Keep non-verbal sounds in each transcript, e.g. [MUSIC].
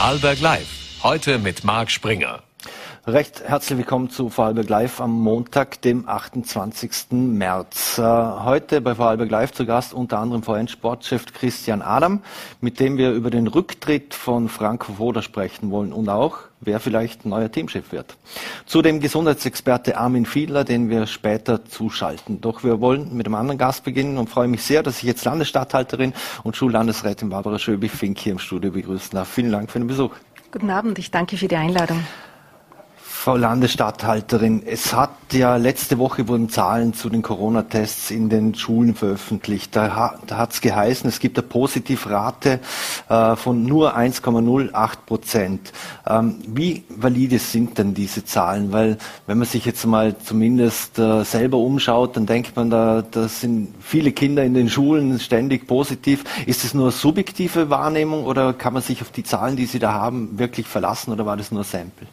Vorarlberg Live. Heute mit Marc Springer. Recht herzlich willkommen zu Vorarlberg Live am Montag, dem 28. März. Äh, heute bei Vorarlberg Live zu Gast unter anderem VN-Sportchef Christian Adam, mit dem wir über den Rücktritt von Franco Foda sprechen wollen und auch, wer vielleicht neuer Teamchef wird. Zudem Gesundheitsexperte Armin Fiedler, den wir später zuschalten. Doch wir wollen mit einem anderen Gast beginnen und freue mich sehr, dass ich jetzt Landesstatthalterin und Schullandesrätin Barbara Schöbi-Fink hier im Studio begrüßen darf. Vielen Dank für den Besuch. Guten Abend, ich danke für die Einladung. Frau Landesstatthalterin, es hat ja letzte Woche wurden Zahlen zu den Corona-Tests in den Schulen veröffentlicht. Da, hat es geheißen, es gibt eine Positivrate äh, von nur 1,08 Prozent. Ähm, wie valide sind denn diese Zahlen? Weil wenn man sich jetzt mal zumindest äh, selber umschaut, dann denkt man, da, da sind viele Kinder in den Schulen ständig positiv. Ist es nur subjektive Wahrnehmung oder kann man sich auf die Zahlen, die Sie da haben, wirklich verlassen oder war das nur Sample?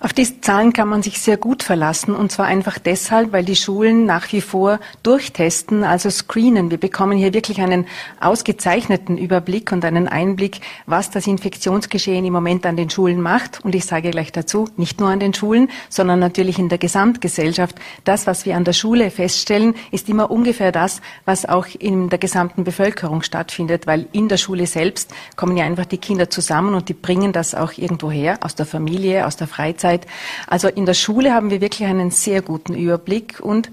Auf diese Zahlen kann man sich sehr gut verlassen und zwar einfach deshalb, weil die Schulen nach wie vor durchtesten, also screenen. Wir bekommen hier wirklich einen ausgezeichneten Überblick und einen Einblick, was das Infektionsgeschehen im Moment an den Schulen macht. Und ich sage gleich dazu, nicht nur an den Schulen, sondern natürlich in der Gesamtgesellschaft. Das, was wir an der Schule feststellen, ist immer ungefähr das, was auch in der gesamten Bevölkerung stattfindet, weil in der Schule selbst kommen ja einfach die Kinder zusammen und die bringen das auch irgendwo her, aus der Familie, aus der Freizeit Zeit. Also in der Schule haben wir wirklich einen sehr guten Überblick und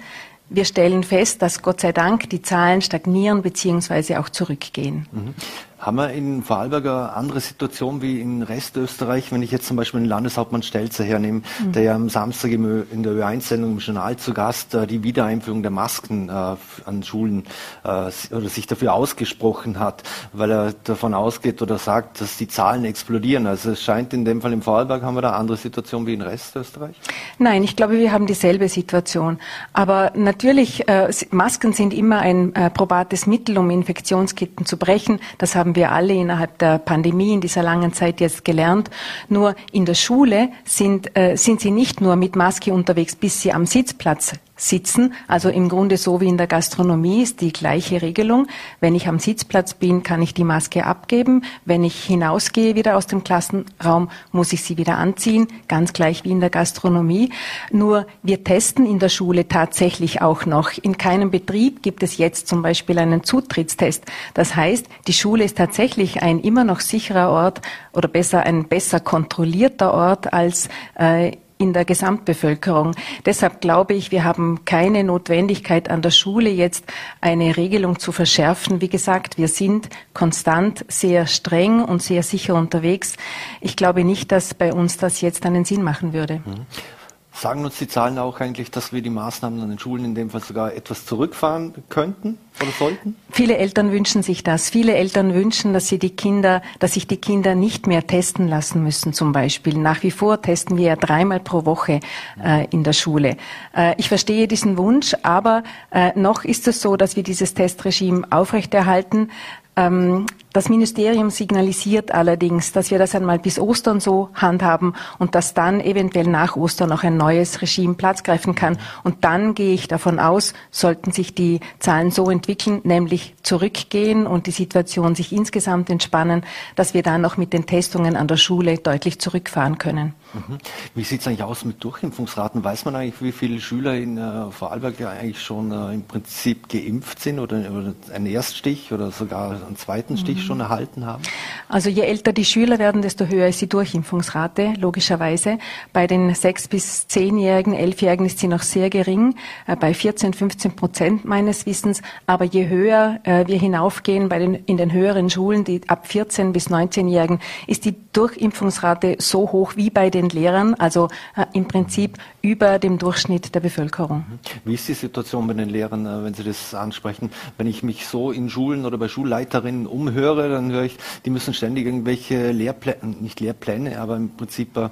wir stellen fest, dass Gott sei Dank die Zahlen stagnieren bzw. auch zurückgehen. Mhm. Haben wir in Vorarlberg eine andere Situation wie in Restösterreich? Wenn ich jetzt zum Beispiel den Landeshauptmann Stelzer hernehme, mhm. der ja am Samstag in der Ö1-Sendung im Journal zu Gast äh, die Wiedereinführung der Masken äh, an Schulen äh, oder sich dafür ausgesprochen hat, weil er davon ausgeht oder sagt, dass die Zahlen explodieren. Also es scheint in dem Fall im Vorarlberg haben wir da eine andere Situation wie in Restösterreich? Nein, ich glaube, wir haben dieselbe Situation. Aber natürlich, Masken sind immer ein probates Mittel, um Infektionsketten zu brechen. Das haben wir alle innerhalb der Pandemie in dieser langen Zeit jetzt gelernt. Nur in der Schule sind, äh, sind sie nicht nur mit Maske unterwegs, bis sie am Sitzplatz sitzen. Also im Grunde so wie in der Gastronomie ist die gleiche Regelung. Wenn ich am Sitzplatz bin, kann ich die Maske abgeben. Wenn ich hinausgehe wieder aus dem Klassenraum, muss ich sie wieder anziehen. Ganz gleich wie in der Gastronomie. Nur wir testen in der Schule tatsächlich auch noch. In keinem Betrieb gibt es jetzt zum Beispiel einen Zutrittstest. Das heißt, die Schule ist tatsächlich ein immer noch sicherer Ort oder besser ein besser kontrollierter Ort als äh, in der Gesamtbevölkerung. Deshalb glaube ich, wir haben keine Notwendigkeit an der Schule jetzt eine Regelung zu verschärfen. Wie gesagt, wir sind konstant sehr streng und sehr sicher unterwegs. Ich glaube nicht, dass bei uns das jetzt einen Sinn machen würde. Sagen uns die Zahlen auch eigentlich, dass wir die Maßnahmen an den Schulen in dem Fall sogar etwas zurückfahren könnten oder sollten? Viele Eltern wünschen sich das. Viele Eltern wünschen, dass sie die Kinder, dass sich die Kinder nicht mehr testen lassen müssen, zum Beispiel. Nach wie vor testen wir ja dreimal pro Woche äh, in der Schule. Äh, ich verstehe diesen Wunsch, aber äh, noch ist es so, dass wir dieses Testregime aufrechterhalten. Ähm, das Ministerium signalisiert allerdings, dass wir das einmal bis Ostern so handhaben und dass dann eventuell nach Ostern noch ein neues Regime Platz greifen kann. Und dann gehe ich davon aus, sollten sich die Zahlen so entwickeln, nämlich zurückgehen und die Situation sich insgesamt entspannen, dass wir dann noch mit den Testungen an der Schule deutlich zurückfahren können. Mhm. Wie sieht es eigentlich aus mit Durchimpfungsraten? Weiß man eigentlich, wie viele Schüler in äh, Vorarlberg ja eigentlich schon äh, im Prinzip geimpft sind oder, oder einen Erststich oder sogar einen zweiten Stich? Schon erhalten haben? Also je älter die Schüler werden, desto höher ist die Durchimpfungsrate, logischerweise. Bei den sechs bis zehnjährigen, elfjährigen ist sie noch sehr gering, äh, bei 14, 15 Prozent meines Wissens. Aber je höher äh, wir hinaufgehen bei den, in den höheren Schulen, die ab 14 bis 19-Jährigen, ist die Durchimpfungsrate so hoch wie bei den Lehrern, also äh, im Prinzip über dem Durchschnitt der Bevölkerung. Mhm. Wie ist die Situation bei den Lehrern, wenn Sie das ansprechen? Wenn ich mich so in Schulen oder bei Schulleiterinnen umhöre, höre, dann höre ich, die müssen ständig irgendwelche Lehrpläne, nicht Lehrpläne, aber im Prinzip äh,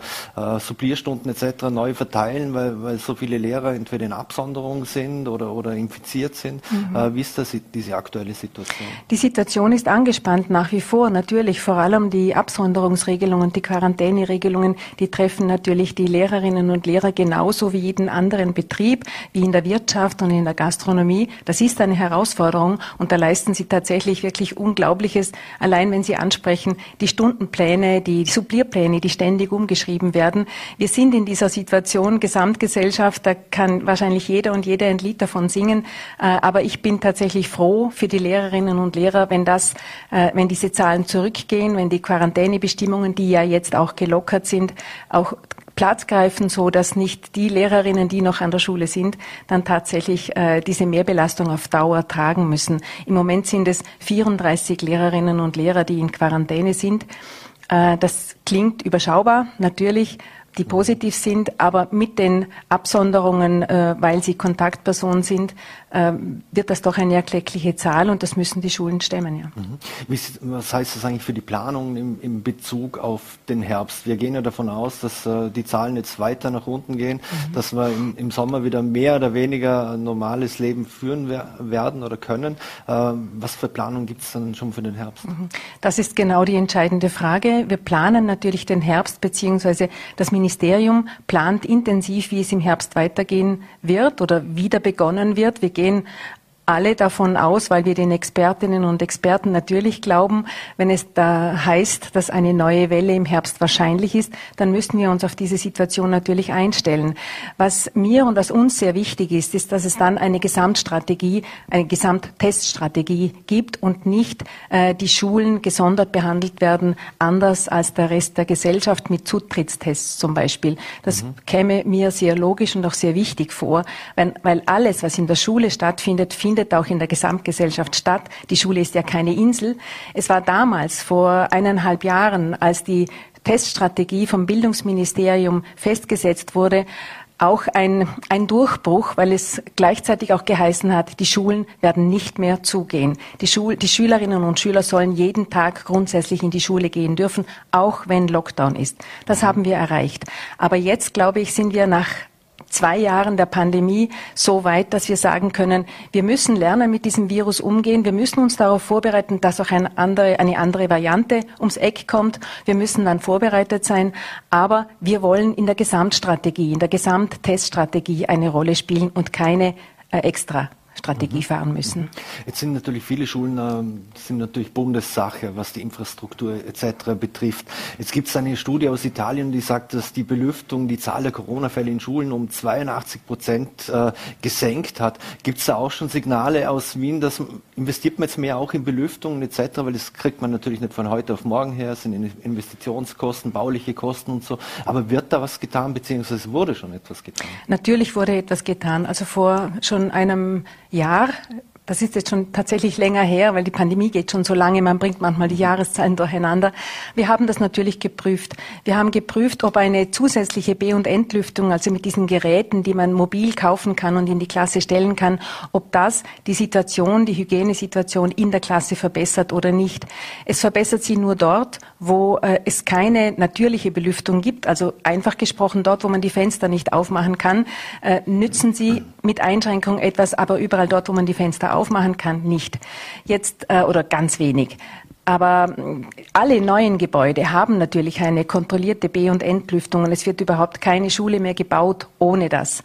Supplierstunden etc. neu verteilen, weil, weil so viele Lehrer entweder in Absonderung sind oder, oder infiziert sind. Mhm. Äh, wie ist das, diese aktuelle Situation? Die Situation ist angespannt nach wie vor, natürlich. Vor allem die Absonderungsregelungen, die Quarantäneregelungen, die treffen natürlich die Lehrerinnen und Lehrer genauso wie jeden anderen Betrieb, wie in der Wirtschaft und in der Gastronomie. Das ist eine Herausforderung und da leisten sie tatsächlich wirklich Unglaubliches allein wenn Sie ansprechen, die Stundenpläne, die Supplierpläne, die ständig umgeschrieben werden. Wir sind in dieser Situation Gesamtgesellschaft, da kann wahrscheinlich jeder und jede ein Lied davon singen, äh, aber ich bin tatsächlich froh für die Lehrerinnen und Lehrer, wenn das, äh, wenn diese Zahlen zurückgehen, wenn die Quarantänebestimmungen, die ja jetzt auch gelockert sind, auch Platz greifen, so dass nicht die Lehrerinnen, die noch an der Schule sind, dann tatsächlich äh, diese Mehrbelastung auf Dauer tragen müssen. Im Moment sind es 34 Lehrerinnen und Lehrer, die in Quarantäne sind. Äh, das klingt überschaubar, natürlich, die positiv sind, aber mit den Absonderungen, äh, weil sie Kontaktperson sind, äh, wird das doch eine erkleckliche Zahl und das müssen die Schulen stemmen. Ja. Mhm. Was heißt das eigentlich für die Planung im, im, Bezug auf den Herbst? Wir gehen ja davon aus, dass äh, die Zahlen jetzt weiter nach unten gehen, mhm. dass wir im, im, Sommer wieder mehr oder weniger ein normales Leben führen werden oder können. Ähm, was für Planung gibt es dann schon für den Herbst? Mhm. Das ist genau die entscheidende Frage. Wir planen natürlich den Herbst beziehungsweise das Ministerium Ministerium plant intensiv, wie es im Herbst weitergehen wird oder wieder begonnen wird. Wir gehen alle davon aus, weil wir den Expertinnen und Experten natürlich glauben, wenn es da heißt, dass eine neue Welle im Herbst wahrscheinlich ist, dann müssen wir uns auf diese Situation natürlich einstellen. Was mir und was uns sehr wichtig ist, ist, dass es dann eine Gesamtstrategie, eine Gesamtteststrategie gibt und nicht äh, die Schulen gesondert behandelt werden, anders als der Rest der Gesellschaft mit Zutrittstests zum Beispiel. Das mhm. käme mir sehr logisch und auch sehr wichtig vor, weil, weil alles, was in der Schule stattfindet, findet auch in der Gesamtgesellschaft statt. Die Schule ist ja keine Insel. Es war damals, vor eineinhalb Jahren, als die Teststrategie vom Bildungsministerium festgesetzt wurde, auch ein, ein Durchbruch, weil es gleichzeitig auch geheißen hat, die Schulen werden nicht mehr zugehen. Die, Schul die Schülerinnen und Schüler sollen jeden Tag grundsätzlich in die Schule gehen dürfen, auch wenn Lockdown ist. Das haben wir erreicht. Aber jetzt, glaube ich, sind wir nach zwei Jahren der Pandemie so weit, dass wir sagen können, wir müssen lernen, mit diesem Virus umgehen. Wir müssen uns darauf vorbereiten, dass auch eine andere, eine andere Variante ums Eck kommt. Wir müssen dann vorbereitet sein. Aber wir wollen in der Gesamtstrategie, in der Gesamtteststrategie eine Rolle spielen und keine äh, extra Strategie mhm. fahren müssen. Jetzt sind natürlich viele Schulen äh, sind natürlich Bundessache, was die Infrastruktur etc. betrifft. Jetzt gibt es eine Studie aus Italien, die sagt, dass die Belüftung die Zahl der Corona-Fälle in Schulen um 82 Prozent äh, gesenkt hat. Gibt es da auch schon Signale aus Wien, dass investiert man jetzt mehr auch in Belüftung etc., weil das kriegt man natürlich nicht von heute auf morgen her, es sind Investitionskosten, bauliche Kosten und so. Aber wird da was getan, beziehungsweise wurde schon etwas getan? Natürlich wurde etwas getan. Also vor schon einem Jahr das ist jetzt schon tatsächlich länger her, weil die Pandemie geht schon so lange, man bringt manchmal die Jahreszahlen durcheinander. Wir haben das natürlich geprüft. Wir haben geprüft, ob eine zusätzliche B- und Entlüftung, also mit diesen Geräten, die man mobil kaufen kann und in die Klasse stellen kann, ob das die Situation, die Hygienesituation in der Klasse verbessert oder nicht. Es verbessert sie nur dort, wo äh, es keine natürliche Belüftung gibt, also einfach gesprochen dort, wo man die Fenster nicht aufmachen kann, äh, nützen sie mit Einschränkung etwas, aber überall dort, wo man die Fenster aufmachen kann, nicht. Jetzt äh, oder ganz wenig. Aber äh, alle neuen Gebäude haben natürlich eine kontrollierte B- und Entlüftung und es wird überhaupt keine Schule mehr gebaut ohne das.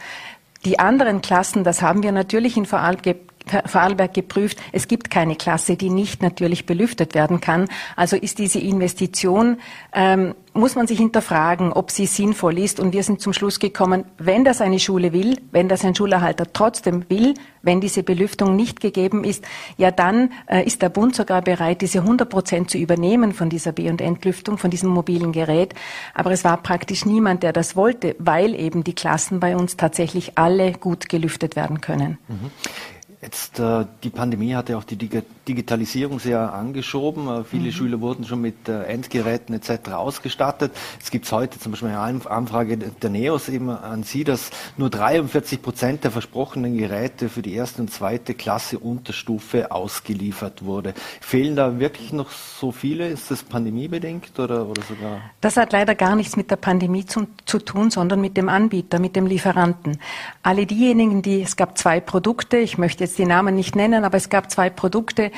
Die anderen Klassen, das haben wir natürlich in Vorarlberg Vorarlberg geprüft, es gibt keine Klasse, die nicht natürlich belüftet werden kann. Also ist diese Investition, ähm, muss man sich hinterfragen, ob sie sinnvoll ist. Und wir sind zum Schluss gekommen, wenn das eine Schule will, wenn das ein Schulerhalter trotzdem will, wenn diese Belüftung nicht gegeben ist, ja dann äh, ist der Bund sogar bereit, diese 100 Prozent zu übernehmen von dieser B- und Entlüftung, von diesem mobilen Gerät. Aber es war praktisch niemand, der das wollte, weil eben die Klassen bei uns tatsächlich alle gut gelüftet werden können. Mhm. Jetzt äh, die Pandemie hat ja auch die Digitalisierung sehr angeschoben. Äh, viele mhm. Schüler wurden schon mit äh, Endgeräten etc. ausgestattet. Es gibt heute zum Beispiel eine Anfrage der NEOS eben an Sie, dass nur 43 Prozent der versprochenen Geräte für die erste und zweite Klasse Unterstufe ausgeliefert wurde. Fehlen da wirklich noch so viele? Ist das pandemiebedingt oder, oder sogar? Das hat leider gar nichts mit der Pandemie zu, zu tun, sondern mit dem Anbieter, mit dem Lieferanten. Alle diejenigen, die, es gab zwei Produkte, ich möchte jetzt die Namen nicht nennen, aber es gab zwei Produkte,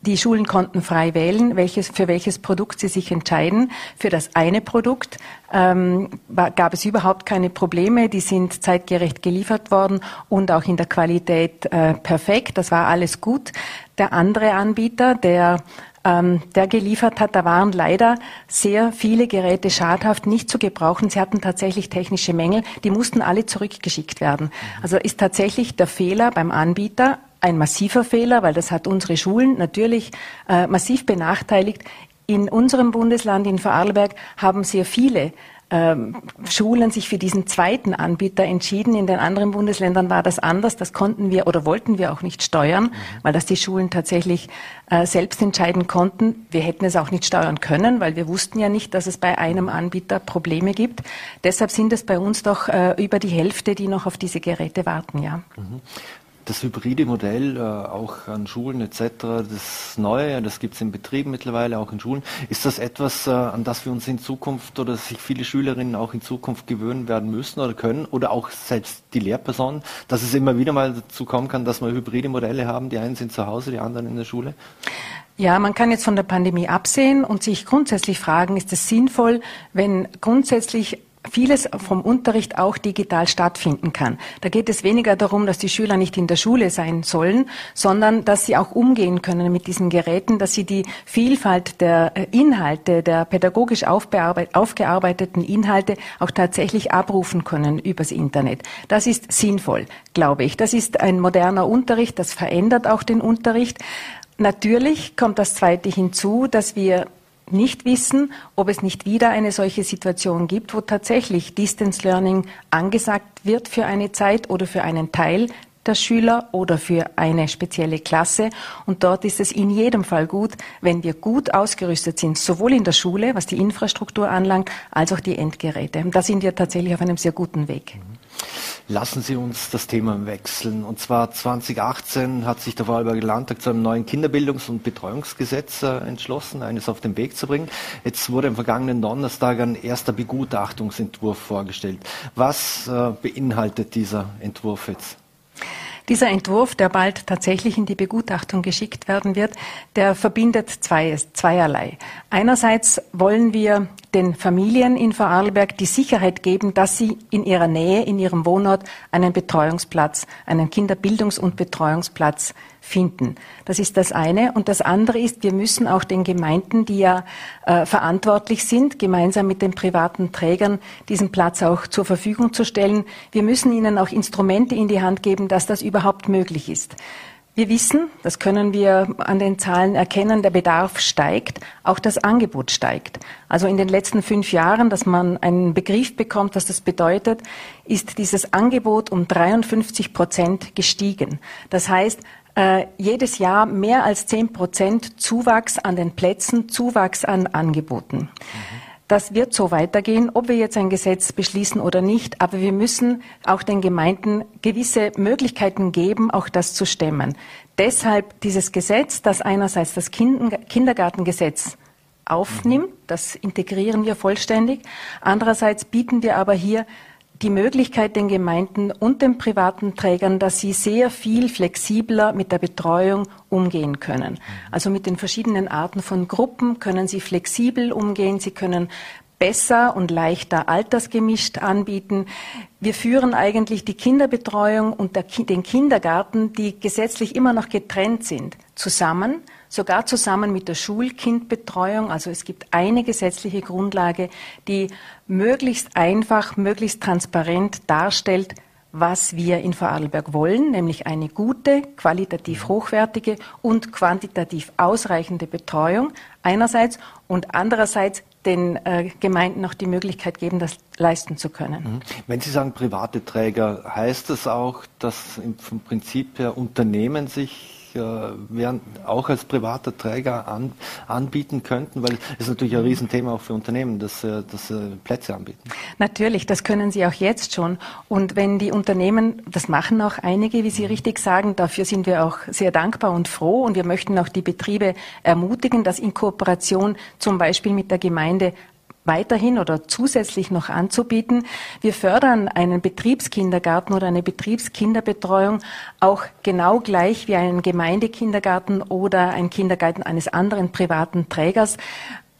die Schulen konnten frei wählen, welches, für welches Produkt sie sich entscheiden. Für das eine Produkt ähm, gab es überhaupt keine Probleme. Die sind zeitgerecht geliefert worden und auch in der Qualität äh, perfekt. Das war alles gut. Der andere Anbieter, der ähm, der geliefert hat. Da waren leider sehr viele Geräte schadhaft, nicht zu gebrauchen. Sie hatten tatsächlich technische Mängel. Die mussten alle zurückgeschickt werden. Also ist tatsächlich der Fehler beim Anbieter ein massiver Fehler, weil das hat unsere Schulen natürlich äh, massiv benachteiligt. In unserem Bundesland, in Vorarlberg, haben sehr viele Schulen sich für diesen zweiten Anbieter entschieden. In den anderen Bundesländern war das anders. Das konnten wir oder wollten wir auch nicht steuern, mhm. weil das die Schulen tatsächlich äh, selbst entscheiden konnten. Wir hätten es auch nicht steuern können, weil wir wussten ja nicht, dass es bei einem Anbieter Probleme gibt. Deshalb sind es bei uns doch äh, über die Hälfte, die noch auf diese Geräte warten. Ja. Mhm das hybride Modell äh, auch an Schulen etc., das Neue, das gibt es in Betrieben mittlerweile, auch in Schulen. Ist das etwas, äh, an das wir uns in Zukunft oder sich viele Schülerinnen auch in Zukunft gewöhnen werden müssen oder können oder auch selbst die Lehrpersonen, dass es immer wieder mal dazu kommen kann, dass wir hybride Modelle haben, die einen sind zu Hause, die anderen in der Schule? Ja, man kann jetzt von der Pandemie absehen und sich grundsätzlich fragen, ist es sinnvoll, wenn grundsätzlich vieles vom Unterricht auch digital stattfinden kann. Da geht es weniger darum, dass die Schüler nicht in der Schule sein sollen, sondern dass sie auch umgehen können mit diesen Geräten, dass sie die Vielfalt der äh, Inhalte, der pädagogisch aufgearbeiteten Inhalte auch tatsächlich abrufen können übers Internet. Das ist sinnvoll, glaube ich. Das ist ein moderner Unterricht, das verändert auch den Unterricht. Natürlich kommt das Zweite hinzu, dass wir nicht wissen, ob es nicht wieder eine solche Situation gibt, wo tatsächlich Distance Learning angesagt wird für eine Zeit oder für einen Teil der Schüler oder für eine spezielle Klasse. Und dort ist es in jedem Fall gut, wenn wir gut ausgerüstet sind, sowohl in der Schule, was die Infrastruktur anlangt, als auch die Endgeräte. da sind wir tatsächlich auf einem sehr guten Weg. Mhm. Lassen Sie uns das Thema wechseln. Und zwar 2018 hat sich der Vorarlberger Landtag zu einem neuen Kinderbildungs- und Betreuungsgesetz äh, entschlossen, eines auf den Weg zu bringen. Jetzt wurde am vergangenen Donnerstag ein erster Begutachtungsentwurf vorgestellt. Was äh, beinhaltet dieser Entwurf jetzt? Dieser Entwurf, der bald tatsächlich in die Begutachtung geschickt werden wird, der verbindet zwei, zweierlei. Einerseits wollen wir den Familien in Vorarlberg die Sicherheit geben, dass sie in ihrer Nähe, in ihrem Wohnort einen Betreuungsplatz, einen Kinderbildungs- und Betreuungsplatz finden. Das ist das eine. Und das andere ist, wir müssen auch den Gemeinden, die ja äh, verantwortlich sind, gemeinsam mit den privaten Trägern diesen Platz auch zur Verfügung zu stellen, wir müssen ihnen auch Instrumente in die Hand geben, dass das überhaupt möglich ist. Wir wissen, das können wir an den Zahlen erkennen, der Bedarf steigt, auch das Angebot steigt. Also in den letzten fünf Jahren, dass man einen Begriff bekommt, was das bedeutet, ist dieses Angebot um 53 Prozent gestiegen. Das heißt, äh, jedes Jahr mehr als zehn Prozent Zuwachs an den Plätzen, Zuwachs an Angeboten. Mhm. Das wird so weitergehen, ob wir jetzt ein Gesetz beschließen oder nicht. Aber wir müssen auch den Gemeinden gewisse Möglichkeiten geben, auch das zu stemmen. Deshalb dieses Gesetz, das einerseits das Kindergartengesetz aufnimmt, das integrieren wir vollständig. Andererseits bieten wir aber hier die Möglichkeit den Gemeinden und den privaten Trägern, dass sie sehr viel flexibler mit der Betreuung umgehen können. Also mit den verschiedenen Arten von Gruppen können sie flexibel umgehen. Sie können besser und leichter altersgemischt anbieten. Wir führen eigentlich die Kinderbetreuung und den Kindergarten, die gesetzlich immer noch getrennt sind, zusammen sogar zusammen mit der Schulkindbetreuung. Also es gibt eine gesetzliche Grundlage, die möglichst einfach, möglichst transparent darstellt, was wir in Vorarlberg wollen, nämlich eine gute, qualitativ hochwertige und quantitativ ausreichende Betreuung einerseits und andererseits den äh, Gemeinden auch die Möglichkeit geben, das leisten zu können. Mhm. Wenn Sie sagen private Träger, heißt das auch, dass im, vom Prinzip her Unternehmen sich äh, wären, auch als privater Träger an, anbieten könnten? Weil es ist natürlich ein Riesenthema auch für Unternehmen, dass, dass äh, Plätze anbieten. Natürlich, das können sie auch jetzt schon. Und wenn die Unternehmen, das machen auch einige, wie Sie mhm. richtig sagen, dafür sind wir auch sehr dankbar und froh. Und wir möchten auch die Betriebe ermutigen, dass in Kooperation zum Beispiel mit der Gemeinde weiterhin oder zusätzlich noch anzubieten. Wir fördern einen Betriebskindergarten oder eine Betriebskinderbetreuung auch genau gleich wie einen Gemeindekindergarten oder ein Kindergarten eines anderen privaten Trägers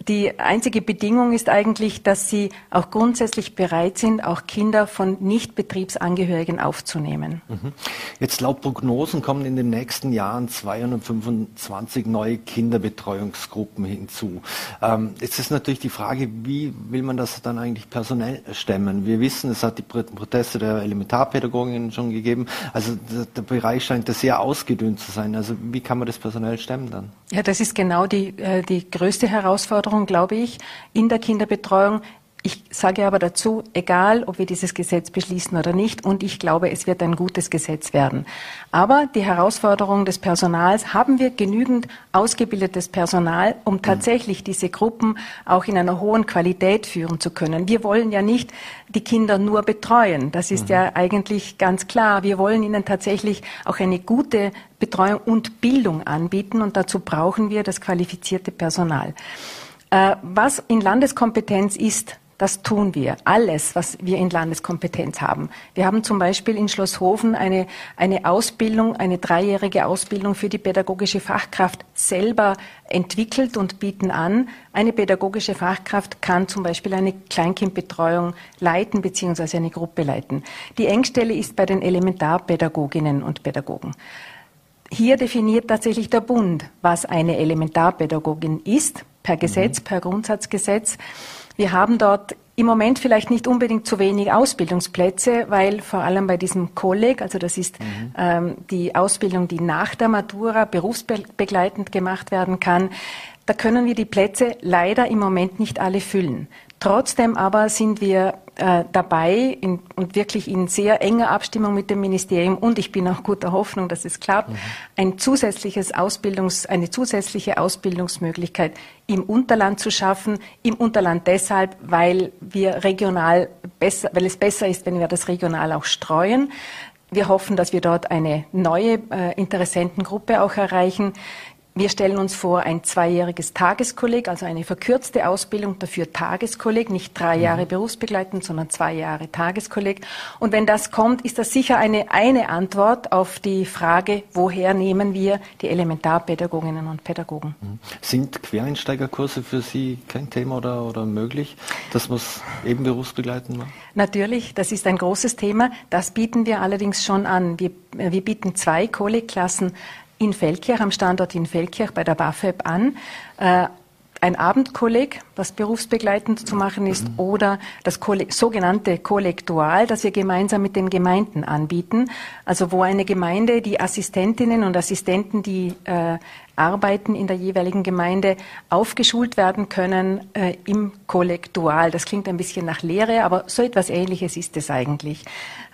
Die einzige Bedingung ist eigentlich, dass sie auch grundsätzlich bereit sind, auch Kinder von Nichtbetriebsangehörigen aufzunehmen. Mhm. Jetzt laut Prognosen kommen in den nächsten Jahren 225 neue Kinderbetreuungsgruppen hinzu. Ähm, jetzt ist natürlich die Frage, wie will man das dann eigentlich personell stemmen? Wir wissen, es hat die Proteste der Elementarpädagoginnen schon gegeben. Also der, Bereich scheint da sehr ausgedünnt zu sein. Also wie kann man das personell stemmen dann? Ja, das ist genau die, äh, die größte Herausforderung, glaube ich, in der Kinderbetreuung. Ich sage aber dazu, egal ob wir dieses Gesetz beschließen oder nicht, und ich glaube, es wird ein gutes Gesetz werden. Aber die Herausforderung des Personals, haben wir genügend ausgebildetes Personal, um tatsächlich diese Gruppen auch in einer hohen Qualität führen zu können? Wir wollen ja nicht die Kinder nur betreuen. Das ist mhm. ja eigentlich ganz klar. Wir wollen ihnen tatsächlich auch eine gute Betreuung und Bildung anbieten, und dazu brauchen wir das qualifizierte Personal. Äh, was in Landeskompetenz ist, das tun wir. Alles, was wir in Landeskompetenz haben. Wir haben zum Beispiel in Schlosshofen eine, eine Ausbildung, eine dreijährige Ausbildung für die pädagogische Fachkraft selber entwickelt und bieten an. Eine pädagogische Fachkraft kann zum Beispiel eine Kleinkindbetreuung leiten bzw. eine Gruppe leiten. Die Engstelle ist bei den Elementarpädagoginnen und Pädagogen. Hier definiert tatsächlich der Bund, was eine Elementarpädagogin ist, per Gesetz, mhm. per Grundsatzgesetz. Wir haben dort im Moment vielleicht nicht unbedingt zu wenig Ausbildungsplätze, weil vor allem bei diesem Kolleg, also das ist mhm. ähm, die Ausbildung, die nach der Matura berufsbegleitend gemacht werden kann, da können wir die Plätze leider im Moment nicht alle füllen. Trotzdem aber sind wir äh, dabei in, und wirklich in sehr enger Abstimmung mit dem Ministerium und ich bin auch guter Hoffnung, dass es klappt, mhm. ein zusätzliches Ausbildungs, eine zusätzliche Ausbildungsmöglichkeit im Unterland zu schaffen. Im Unterland deshalb, weil wir regional besser, weil es besser ist, wenn wir das regional auch streuen. Wir hoffen, dass wir dort eine neue äh, Interessentengruppe auch erreichen. Wir stellen uns vor, ein zweijähriges Tageskolleg, also eine verkürzte Ausbildung, dafür Tageskolleg, nicht drei mhm. Jahre berufsbegleitend, sondern zwei Jahre Tageskolleg. Und wenn das kommt, ist das sicher eine, eine Antwort auf die Frage, woher nehmen wir die Elementarpädagoginnen und Pädagogen. Mhm. Sind Quereinsteigerkurse für Sie kein Thema oder, oder möglich, dass man es eben berufsbegleitend macht? Natürlich, das ist ein großes Thema. Das bieten wir allerdings schon an. Wir, wir bieten zwei Kollegklassen in Feldkirch, am Standort in Feldkirch bei der BAföB an. Äh, ein Abendkolleg, das berufsbegleitend zu machen ist, mhm. oder das sogenannte Kollektual, das wir gemeinsam mit den Gemeinden anbieten. Also wo eine Gemeinde die Assistentinnen und Assistenten, die äh, arbeiten in der jeweiligen Gemeinde, aufgeschult werden können äh, im Kollektual. Das klingt ein bisschen nach Lehre, aber so etwas Ähnliches ist es eigentlich.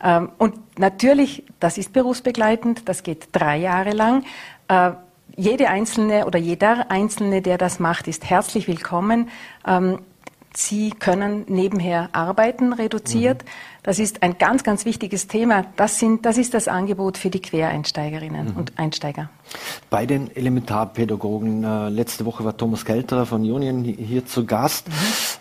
Ähm, und natürlich, das ist berufsbegleitend, das geht drei Jahre lang. Äh, jede Einzelne oder jeder Einzelne, der das macht, ist herzlich willkommen. Ähm, Sie können nebenher arbeiten, reduziert. Mhm. Das ist ein ganz, ganz wichtiges Thema. Das, sind, das ist das Angebot für die Quereinsteigerinnen mhm. und Einsteiger. Bei den Elementarpädagogen, äh, letzte Woche war Thomas Kelterer von Union hier zu Gast. Mhm.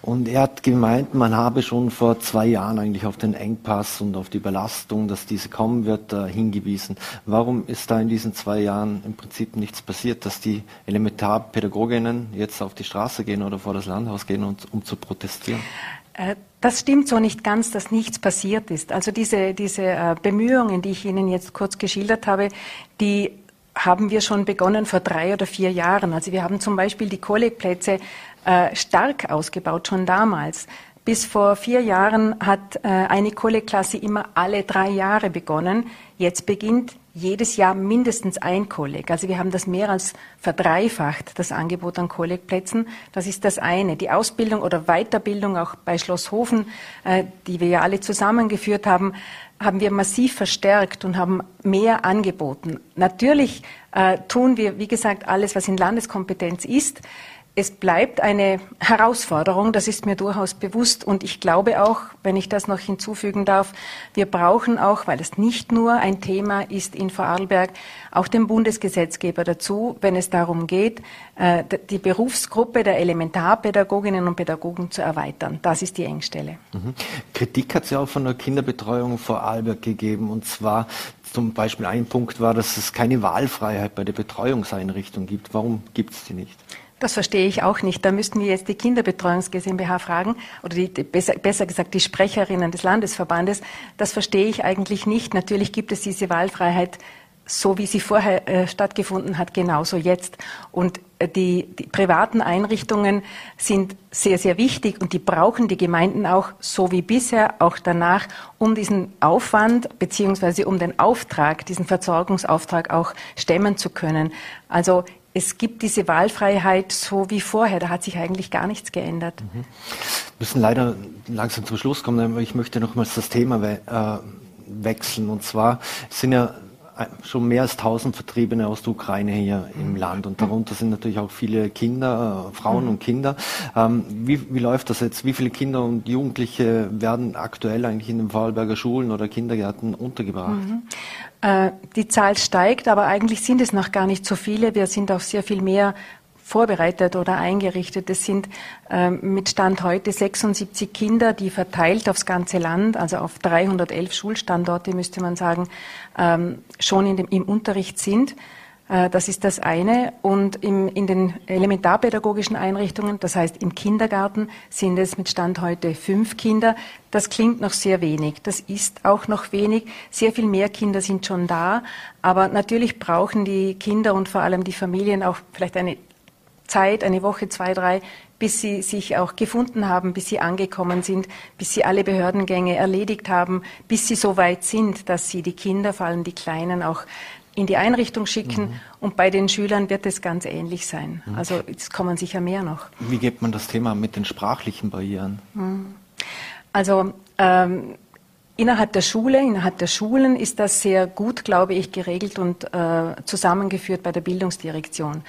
Und er hat gemeint, man habe schon vor zwei Jahren eigentlich auf den Engpass und auf die Belastung, dass diese kommen wird, äh, hingewiesen. Warum ist da in diesen zwei Jahren im Prinzip nichts passiert, dass die Elementarpädagoginnen jetzt auf die Straße gehen oder vor das Landhaus gehen, und, um zu protestieren? Äh, das stimmt so nicht ganz, dass nichts passiert ist. Also diese, diese äh, Bemühungen, die ich Ihnen jetzt kurz geschildert habe, die haben wir schon begonnen vor drei oder vier Jahren. Also wir haben zum Beispiel die Kollegplätze äh, stark ausgebaut, schon damals. Bis vor vier Jahren hat äh, eine Kollegklasse immer alle drei Jahre begonnen. Jetzt beginnt jedes Jahr mindestens ein Kolleg. Also wir haben das mehr als verdreifacht, das Angebot an Kollegplätzen. Das ist das eine. Die Ausbildung oder Weiterbildung auch bei Schlosshofen, äh, die wir ja alle zusammengeführt haben, haben wir massiv verstärkt und haben mehr angeboten. Natürlich äh, tun wir, wie gesagt, alles, was in Landeskompetenz ist es bleibt eine Herausforderung, das ist mir durchaus bewusst. Und ich glaube auch, wenn ich das noch hinzufügen darf, wir brauchen auch, weil es nicht nur ein Thema ist in Vorarlberg, auch den Bundesgesetzgeber dazu, wenn es darum geht, äh, die Berufsgruppe der Elementarpädagoginnen und Pädagogen zu erweitern. Das ist die Engstelle. Mhm. Kritik hat es ja auch von der Kinderbetreuung Vorarlberg gegeben. Und zwar zum Beispiel ein Punkt war, dass es keine Wahlfreiheit bei der Betreuungseinrichtung gibt. Warum gibt es die nicht? Das verstehe ich auch nicht. Da müssten wir jetzt die Kinderbetreuungs GmbH fragen oder die, besser, besser, gesagt die Sprecherinnen des Landesverbandes. Das verstehe ich eigentlich nicht. Natürlich gibt es diese Wahlfreiheit so wie sie vorher äh, stattgefunden hat, genauso jetzt. Und äh, die, die, privaten Einrichtungen sind sehr, sehr wichtig und die brauchen die Gemeinden auch, so wie bisher, auch danach, um diesen Aufwand beziehungsweise um den Auftrag, diesen Versorgungsauftrag auch stemmen zu können. Also es gibt diese Wahlfreiheit so wie vorher. Da hat sich eigentlich gar nichts geändert. Mhm. Wir müssen leider langsam zum Schluss kommen, aber ich möchte nochmals das Thema we äh, wechseln. Und zwar sind ja schon mehr als 1000 Vertriebene aus der Ukraine hier im Land und darunter sind natürlich auch viele Kinder, äh, Frauen und Kinder. Ähm, wie, wie läuft das jetzt? Wie viele Kinder und Jugendliche werden aktuell eigentlich in den Vorarlberger Schulen oder Kindergärten untergebracht? Mhm. Äh, die Zahl steigt, aber eigentlich sind es noch gar nicht so viele. Wir sind auf sehr viel mehr vorbereitet oder eingerichtet. Es sind ähm, mit Stand heute 76 Kinder, die verteilt aufs ganze Land, also auf 311 Schulstandorte, müsste man sagen, ähm, schon dem, im Unterricht sind. Äh, das ist das eine. Und im, in den elementarpädagogischen Einrichtungen, das heißt im Kindergarten, sind es mit Stand heute fünf Kinder. Das klingt noch sehr wenig. Das ist auch noch wenig. Sehr viel mehr Kinder sind schon da. Aber natürlich brauchen die Kinder und vor allem die Familien auch vielleicht eine Zeit, eine Woche, zwei, drei, bis sie sich auch gefunden haben, bis sie angekommen sind, bis sie alle Behördengänge erledigt haben, bis sie so weit sind, dass sie die Kinder, vor allem die Kleinen, auch in die Einrichtung schicken. Mhm. Und bei den Schülern wird es ganz ähnlich sein. Mhm. Also es kommen sicher mehr noch. Wie geht man das Thema mit den sprachlichen Barrieren? Mhm. Also ähm, Innerhalb der Schule, innerhalb der Schulen ist das sehr gut, glaube ich, geregelt und äh, zusammengeführt bei der Bildungsdirektion.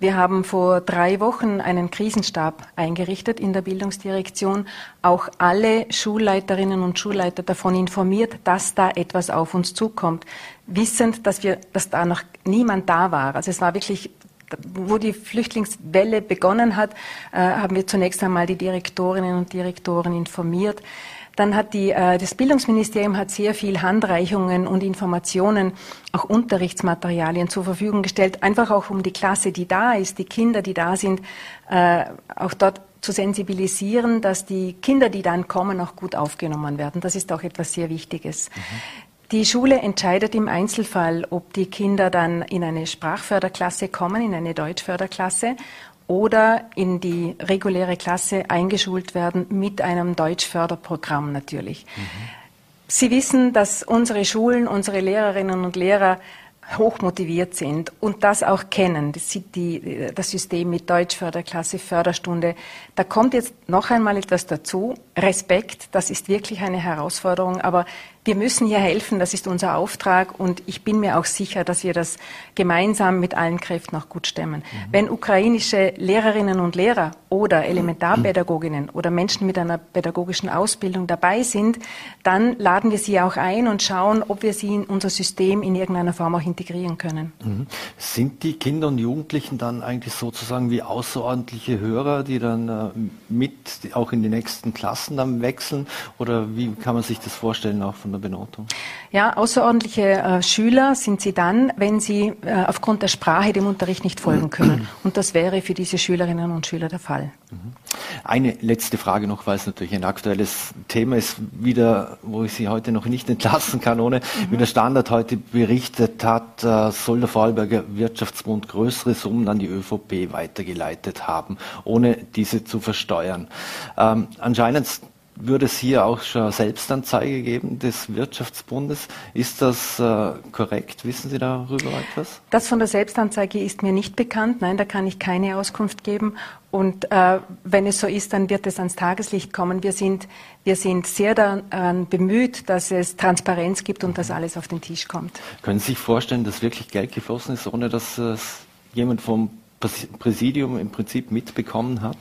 Wir haben vor drei Wochen einen Krisenstab eingerichtet in der Bildungsdirektion, auch alle Schulleiterinnen und Schulleiter davon informiert, dass da etwas auf uns zukommt, wissend, dass wir, dass da noch niemand da war. Also es war wirklich wo die Flüchtlingswelle begonnen hat, äh, haben wir zunächst einmal die Direktorinnen und Direktoren informiert. Dann hat die, äh, das Bildungsministerium hat sehr viel Handreichungen und Informationen, auch Unterrichtsmaterialien zur Verfügung gestellt, einfach auch um die Klasse, die da ist, die Kinder, die da sind, äh, auch dort zu sensibilisieren, dass die Kinder, die dann kommen, auch gut aufgenommen werden. Das ist auch etwas sehr Wichtiges. Mhm. Die Schule entscheidet im Einzelfall, ob die Kinder dann in eine Sprachförderklasse kommen, in eine Deutschförderklasse oder in die reguläre Klasse eingeschult werden mit einem Deutschförderprogramm natürlich. Mhm. Sie wissen, dass unsere Schulen, unsere Lehrerinnen und Lehrer hochmotiviert sind und das auch kennen, das, die, das System mit Deutschförderklasse, Förderstunde. Da kommt jetzt noch einmal etwas dazu. Respekt, das ist wirklich eine Herausforderung, aber wir müssen hier helfen, das ist unser Auftrag und ich bin mir auch sicher, dass wir das gemeinsam mit allen Kräften auch gut stemmen. Mhm. Wenn ukrainische Lehrerinnen und Lehrer oder Elementarpädagoginnen oder Menschen mit einer pädagogischen Ausbildung dabei sind, dann laden wir sie auch ein und schauen, ob wir sie in unser System in irgendeiner Form auch integrieren können. Mhm. Sind die Kinder und Jugendlichen dann eigentlich sozusagen wie außerordentliche Hörer, die dann äh, mit auch in die nächsten Klassen dann wechseln? Oder wie kann man sich das vorstellen, auch von der der Benotung? Ja, außerordentliche äh, Schüler sind sie dann, wenn sie äh, aufgrund der Sprache dem Unterricht nicht folgen können. Und das wäre für diese Schülerinnen und Schüler der Fall. Mhm. Eine letzte Frage noch, weil es natürlich ein aktuelles Thema ist, wieder, wo ich Sie heute noch nicht [LAUGHS] entlassen kann, ohne mhm. wie der Standard heute berichtet hat, äh, soll der Vorarlberger Wirtschaftsbund größere Summen an die ÖVP weitergeleitet haben, ohne diese zu versteuern. Ähm, anscheinend würde es hier auch schon Selbstanzeige geben des Wirtschaftsbundes. Ist das äh, korrekt? Wissen Sie darüber etwas? Das von der Selbstanzeige ist mir nicht bekannt. Nein, da kann ich keine Auskunft geben. Und äh, wenn es so ist, dann wird es ans Tageslicht kommen. Wir sind, wir sind sehr daran bemüht, dass es Transparenz gibt und dass alles auf den Tisch kommt. Können Sie sich vorstellen, dass wirklich Geld geflossen ist, ohne dass es jemand vom Präsidium im Prinzip mitbekommen hat?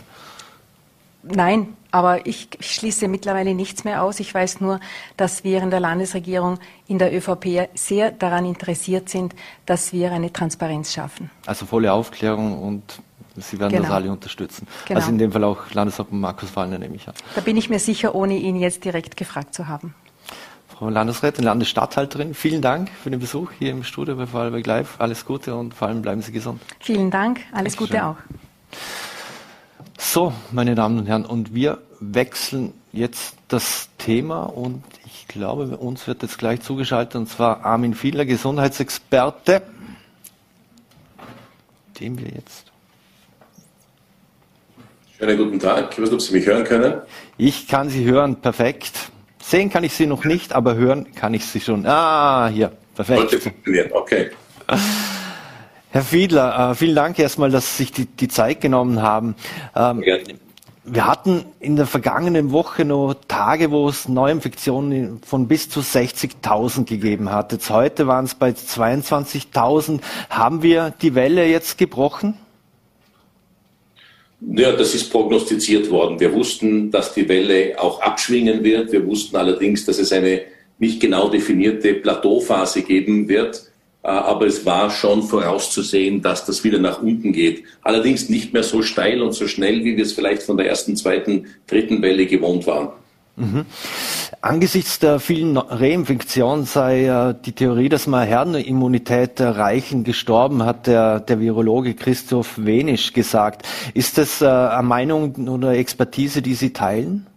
Nein, aber ich, ich, schließe mittlerweile nichts mehr aus. Ich weiß nur, dass wir in der Landesregierung, in der ÖVP sehr daran interessiert sind, dass wir eine Transparenz schaffen. Also volle Aufklärung und Sie werden genau. das alle unterstützen. Genau. Also in dem Fall auch Landeshauptmann Markus Wallner, nehme ich an. Da bin ich mir sicher, ohne ihn jetzt direkt gefragt zu haben. Frau Landesrätin, Landesstatthalterin, vielen Dank für den Besuch hier im Studio bei Vorarlberg Live. Alles Gute und vor allem bleiben Sie gesund. Vielen Dank, alles Dankeschön. Gute auch. So, meine Damen und Herren, und wir wechseln jetzt das Thema und ich glaube, uns wird jetzt gleich zugeschaltet und zwar Armin Fiedler, Gesundheitsexperte, dem wir jetzt. Schönen guten Tag. Ich weiß nicht, ob Sie mich hören können. Ich kann Sie hören, perfekt. Sehen kann ich Sie noch nicht, aber hören kann ich Sie schon. Ah, hier, perfekt. Sollte funktionieren, okay. Herr Fiedler, äh, vielen Dank erstmal, dass Sie sich die, die Zeit genommen haben. Ähm, wir hatten in der vergangenen Woche noch Tage, wo es Neuinfektionen von bis zu 60.000 gegeben hat. Jetzt heute waren es bei 22.000. Haben wir die Welle jetzt gebrochen? Ja, das ist prognostiziert worden. Wir wussten, dass die Welle auch abschwingen wird. Wir wussten allerdings, dass es eine nicht genau definierte Plateauphase geben wird. Äh, aber es war schon vorauszusehen, dass das wieder nach unten geht. Allerdings nicht mehr so steil und so schnell, wie wir es vielleicht von der ersten, zweiten, dritten Welle gewohnt waren. Mhm. Angesichts der vielen Reinfektionen sei äh, die Theorie, dass man Herdenimmunität erreichen, gestorben, hat der, der Virologe Christoph Wenisch gesagt. Ist das äh, eine Meinung oder Expertise, die Sie teilen?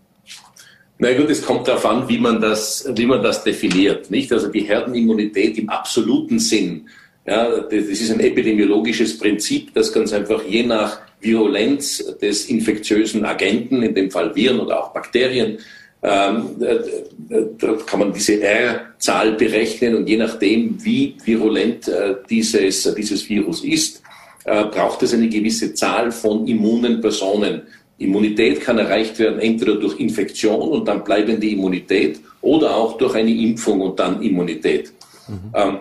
Na gut, es kommt darauf an, wie man das, wie man das definiert, nicht? Also die Herdenimmunität im absoluten Sinn. Ja, das ist ein epidemiologisches Prinzip, das ganz einfach je nach Virulenz des infektiösen Agenten, in dem Fall Viren oder auch Bakterien, ähm, da kann man diese R-Zahl berechnen und je nachdem, wie virulent äh, dieses, dieses Virus ist, äh, braucht es eine gewisse Zahl von immunen Personen. Immunität kann erreicht werden entweder durch Infektion und dann bleibende Immunität oder auch durch eine Impfung und dann Immunität. Mhm. Ähm,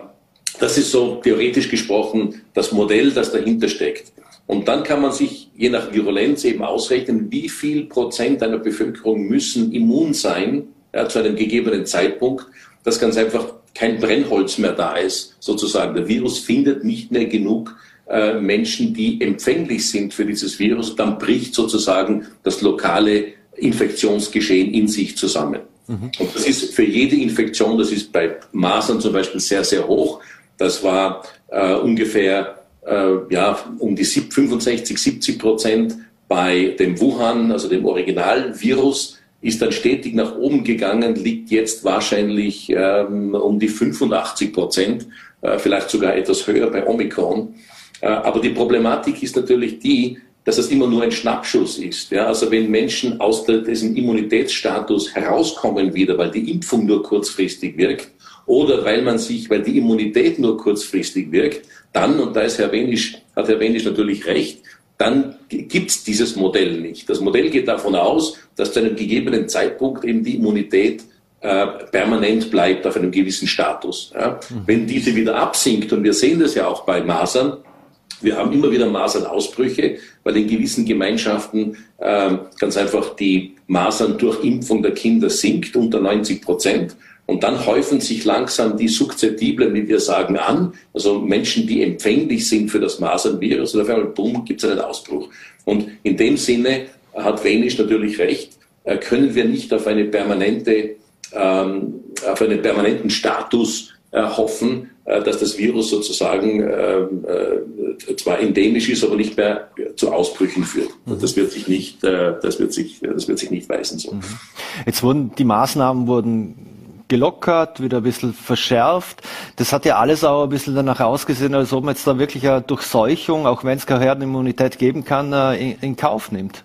das ist so theoretisch gesprochen das Modell, das dahinter steckt. Und dann kann man sich je nach Virulenz eben ausrechnen, wie viel Prozent einer Bevölkerung müssen immun sein ja, zu einem gegebenen Zeitpunkt, dass ganz einfach kein Brennholz mehr da ist, sozusagen. Der Virus findet nicht mehr genug äh, Menschen, die empfänglich sind für dieses Virus, dann bricht sozusagen das lokale Infektionsgeschehen in sich zusammen. Mhm. Und das ist für jede Infektion, das ist bei Masern zum Beispiel sehr, sehr hoch. Das war äh, ungefähr äh, ja, um die 65, 70 Prozent bei dem Wuhan, also dem Originalvirus, ist dann stetig nach oben gegangen, liegt jetzt wahrscheinlich ähm, um die 85 Prozent, äh, vielleicht sogar etwas höher bei Omikron. Äh, aber die Problematik ist natürlich die, dass es immer nur ein Schnappschuss ist. Ja? Also wenn Menschen aus diesem Immunitätsstatus herauskommen wieder, weil die Impfung nur kurzfristig wirkt oder weil man sich, weil die Immunität nur kurzfristig wirkt, dann, und da ist Herr Wenisch, hat Herr Wenisch natürlich recht, dann gibt es dieses Modell nicht. Das Modell geht davon aus, dass zu einem gegebenen Zeitpunkt eben die Immunität äh, permanent bleibt auf einem gewissen Status. Ja? Mhm. Wenn diese wieder absinkt, und wir sehen das ja auch bei Masern, wir haben immer wieder Masernausbrüche, weil in gewissen Gemeinschaften äh, ganz einfach die Masern durch Impfung der Kinder sinkt unter 90 Prozent. Und dann häufen sich langsam die Sukzeptiblen, wie wir sagen, an, also Menschen, die empfänglich sind für das Masernvirus. Und auf einmal, bumm, gibt es einen Ausbruch. Und in dem Sinne hat Wenisch natürlich recht, äh, können wir nicht auf eine permanente, ähm, auf einen permanenten Status äh, hoffen, dass das Virus sozusagen ähm, äh, zwar endemisch ist, aber nicht mehr zu Ausbrüchen führt. Mhm. Das wird sich nicht, äh, das wird sich, das wird sich nicht weisen so. Mhm. Jetzt wurden die Maßnahmen wurden gelockert, wieder ein bisschen verschärft. Das hat ja alles auch ein bisschen danach ausgesehen, als ob man jetzt da wirklich eine Durchseuchung, auch wenn es keine Herdenimmunität geben kann, in, in Kauf nimmt.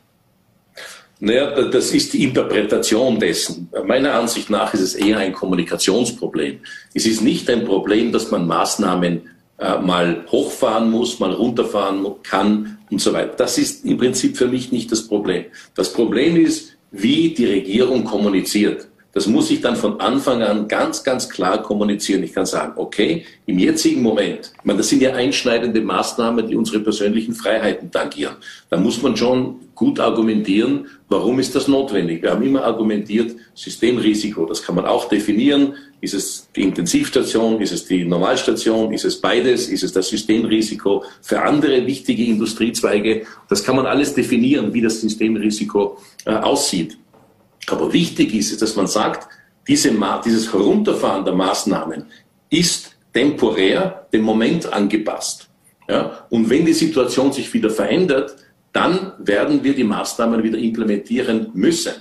Naja, das ist die Interpretation dessen. Meiner Ansicht nach ist es eher ein Kommunikationsproblem. Es ist nicht ein Problem, dass man Maßnahmen äh, mal hochfahren muss, mal runterfahren kann und so weiter. Das ist im Prinzip für mich nicht das Problem. Das Problem ist, wie die Regierung kommuniziert. Das muss ich dann von Anfang an ganz, ganz klar kommunizieren. Ich kann sagen, okay, im jetzigen Moment, ich meine, das sind ja einschneidende Maßnahmen, die unsere persönlichen Freiheiten tangieren. Da muss man schon gut argumentieren, warum ist das notwendig. Wir haben immer argumentiert, Systemrisiko, das kann man auch definieren. Ist es die Intensivstation, ist es die Normalstation, ist es beides, ist es das Systemrisiko für andere wichtige Industriezweige. Das kann man alles definieren, wie das Systemrisiko äh, aussieht. Aber wichtig ist, dass man sagt, diese, dieses Herunterfahren der Maßnahmen ist temporär dem Moment angepasst. Ja? Und wenn die Situation sich wieder verändert, dann werden wir die Maßnahmen wieder implementieren müssen.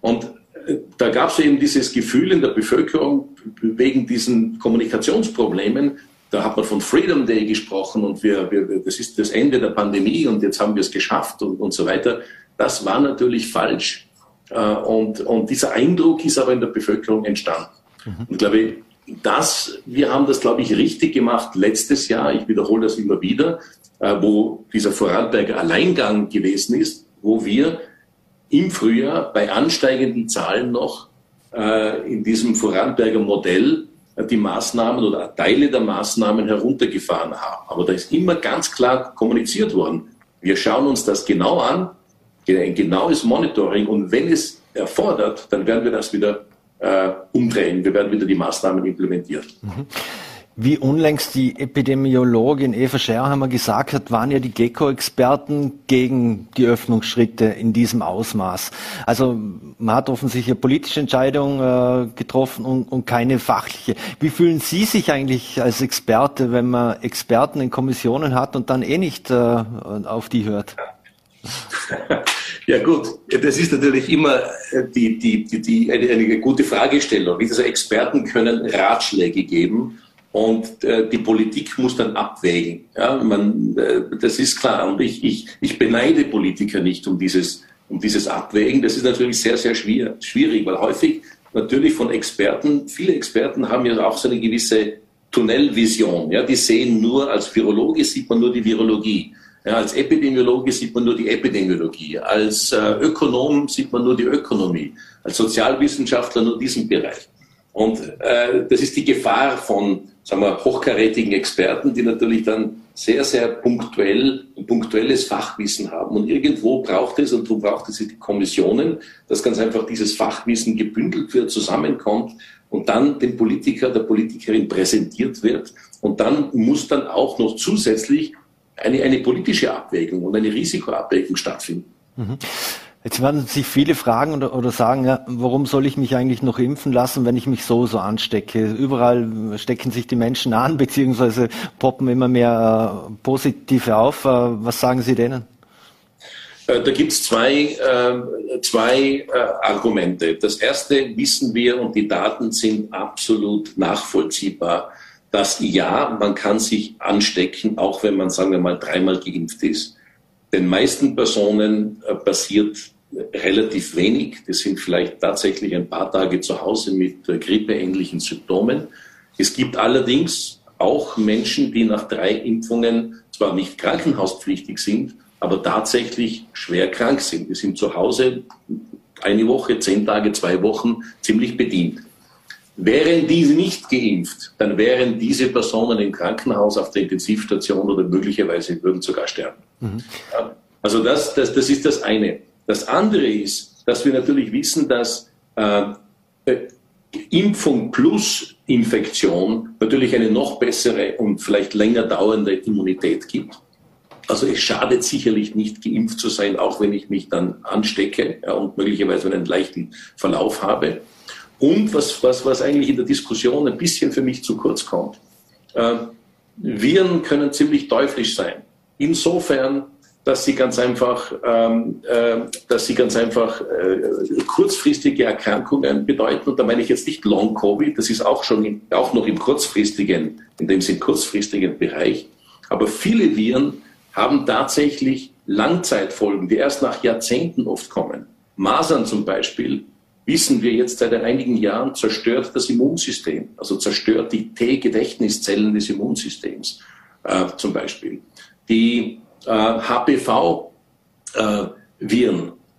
Und äh, da gab es eben dieses Gefühl in der Bevölkerung wegen diesen Kommunikationsproblemen. Da hat man von Freedom Day gesprochen und wir, wir, das ist das Ende der Pandemie und jetzt haben wir es geschafft und, und so weiter. Das war natürlich falsch. Äh, und, und dieser Eindruck ist aber in der Bevölkerung entstanden. Mhm. Und ich glaube, das, wir haben das, glaube ich, richtig gemacht letztes Jahr. Ich wiederhole das immer wieder, äh, wo dieser Vorarlberger Alleingang gewesen ist, wo wir im Frühjahr bei ansteigenden Zahlen noch äh, in diesem Vorarlberger Modell die Maßnahmen oder Teile der Maßnahmen heruntergefahren haben. Aber da ist immer ganz klar kommuniziert worden. Wir schauen uns das genau an, ein genaues Monitoring und wenn es erfordert, dann werden wir das wieder äh, umdrehen. Wir werden wieder die Maßnahmen implementieren. Mhm. Wie unlängst die Epidemiologin Eva Scherhammer gesagt hat, waren ja die GECO-Experten gegen die Öffnungsschritte in diesem Ausmaß. Also man hat offensichtlich eine politische Entscheidung äh, getroffen und, und, keine fachliche. Wie fühlen Sie sich eigentlich als Experte, wenn man Experten in Kommissionen hat und dann eh nicht äh, auf die hört? Ja [LAUGHS] gut, das ist natürlich immer die, die, die, die eine, eine, gute Fragestellung. Also Experten können Ratschläge geben und äh, die Politik muss dann abwägen. Ja, man, äh, das ist klar. Und ich, ich, ich beneide Politiker nicht um dieses, um dieses Abwägen. Das ist natürlich sehr, sehr schwierig, weil häufig natürlich von Experten, viele Experten haben ja auch so eine gewisse Tunnelvision. Ja, die sehen nur, als Virologe sieht man nur die Virologie. Ja, als Epidemiologe sieht man nur die Epidemiologie. Als äh, Ökonom sieht man nur die Ökonomie. Als Sozialwissenschaftler nur diesen Bereich. Und äh, das ist die Gefahr von sagen wir, hochkarätigen Experten, die natürlich dann sehr, sehr punktuell, punktuelles Fachwissen haben. Und irgendwo braucht es, und darum braucht es die Kommissionen, dass ganz einfach dieses Fachwissen gebündelt wird, zusammenkommt und dann dem Politiker, der Politikerin präsentiert wird. Und dann muss dann auch noch zusätzlich eine, eine politische Abwägung und eine Risikoabwägung stattfinden. Mhm. Jetzt werden sich viele fragen oder, oder sagen, ja, warum soll ich mich eigentlich noch impfen lassen, wenn ich mich so so anstecke? Überall stecken sich die Menschen an, [LAUGHS] beziehungsweise poppen immer mehr äh, positive auf. Äh, was sagen Sie denen? Äh, da gibt es zwei, äh, zwei Argumente. Das erste wissen wir und die Daten sind absolut nachvollziehbar, dass ja, man kann sich anstecken, auch wenn man, sagen wir mal, dreimal geimpft ist. Den meisten Personen äh, passiert relativ wenig. Das sind vielleicht tatsächlich ein paar Tage zu Hause mit äh, grippeähnlichen Symptomen. Es gibt allerdings auch Menschen, die nach drei Impfungen zwar nicht krankenhauspflichtig sind, aber tatsächlich schwer krank sind. Die sind zu Hause eine Woche, zehn Tage, zwei Wochen ziemlich bedient. Wären diese nicht geimpft, dann wären diese Personen im Krankenhaus auf der Intensivstation oder möglicherweise würden sogar sterben. Mhm. Ja, also das, das, das ist das eine. Das andere ist, dass wir natürlich wissen, dass äh, Impfung plus Infektion natürlich eine noch bessere und vielleicht länger dauernde Immunität gibt. Also es schadet sicherlich nicht, geimpft zu sein, auch wenn ich mich dann anstecke ja, und möglicherweise einen leichten Verlauf habe. Und was, was, was eigentlich in der Diskussion ein bisschen für mich zu kurz kommt. Äh, Viren können ziemlich teuflisch sein. Insofern, dass sie ganz einfach, ähm, äh, dass sie ganz einfach äh, kurzfristige Erkrankungen bedeuten. Und da meine ich jetzt nicht Long Covid, das ist auch schon in, auch noch im kurzfristigen, in dem Sinn kurzfristigen Bereich. Aber viele Viren haben tatsächlich Langzeitfolgen, die erst nach Jahrzehnten oft kommen. Masern zum Beispiel, wissen wir jetzt seit einigen Jahren, zerstört das Immunsystem, also zerstört die T-Gedächtniszellen des Immunsystems äh, zum Beispiel. Die äh, HPV-Viren,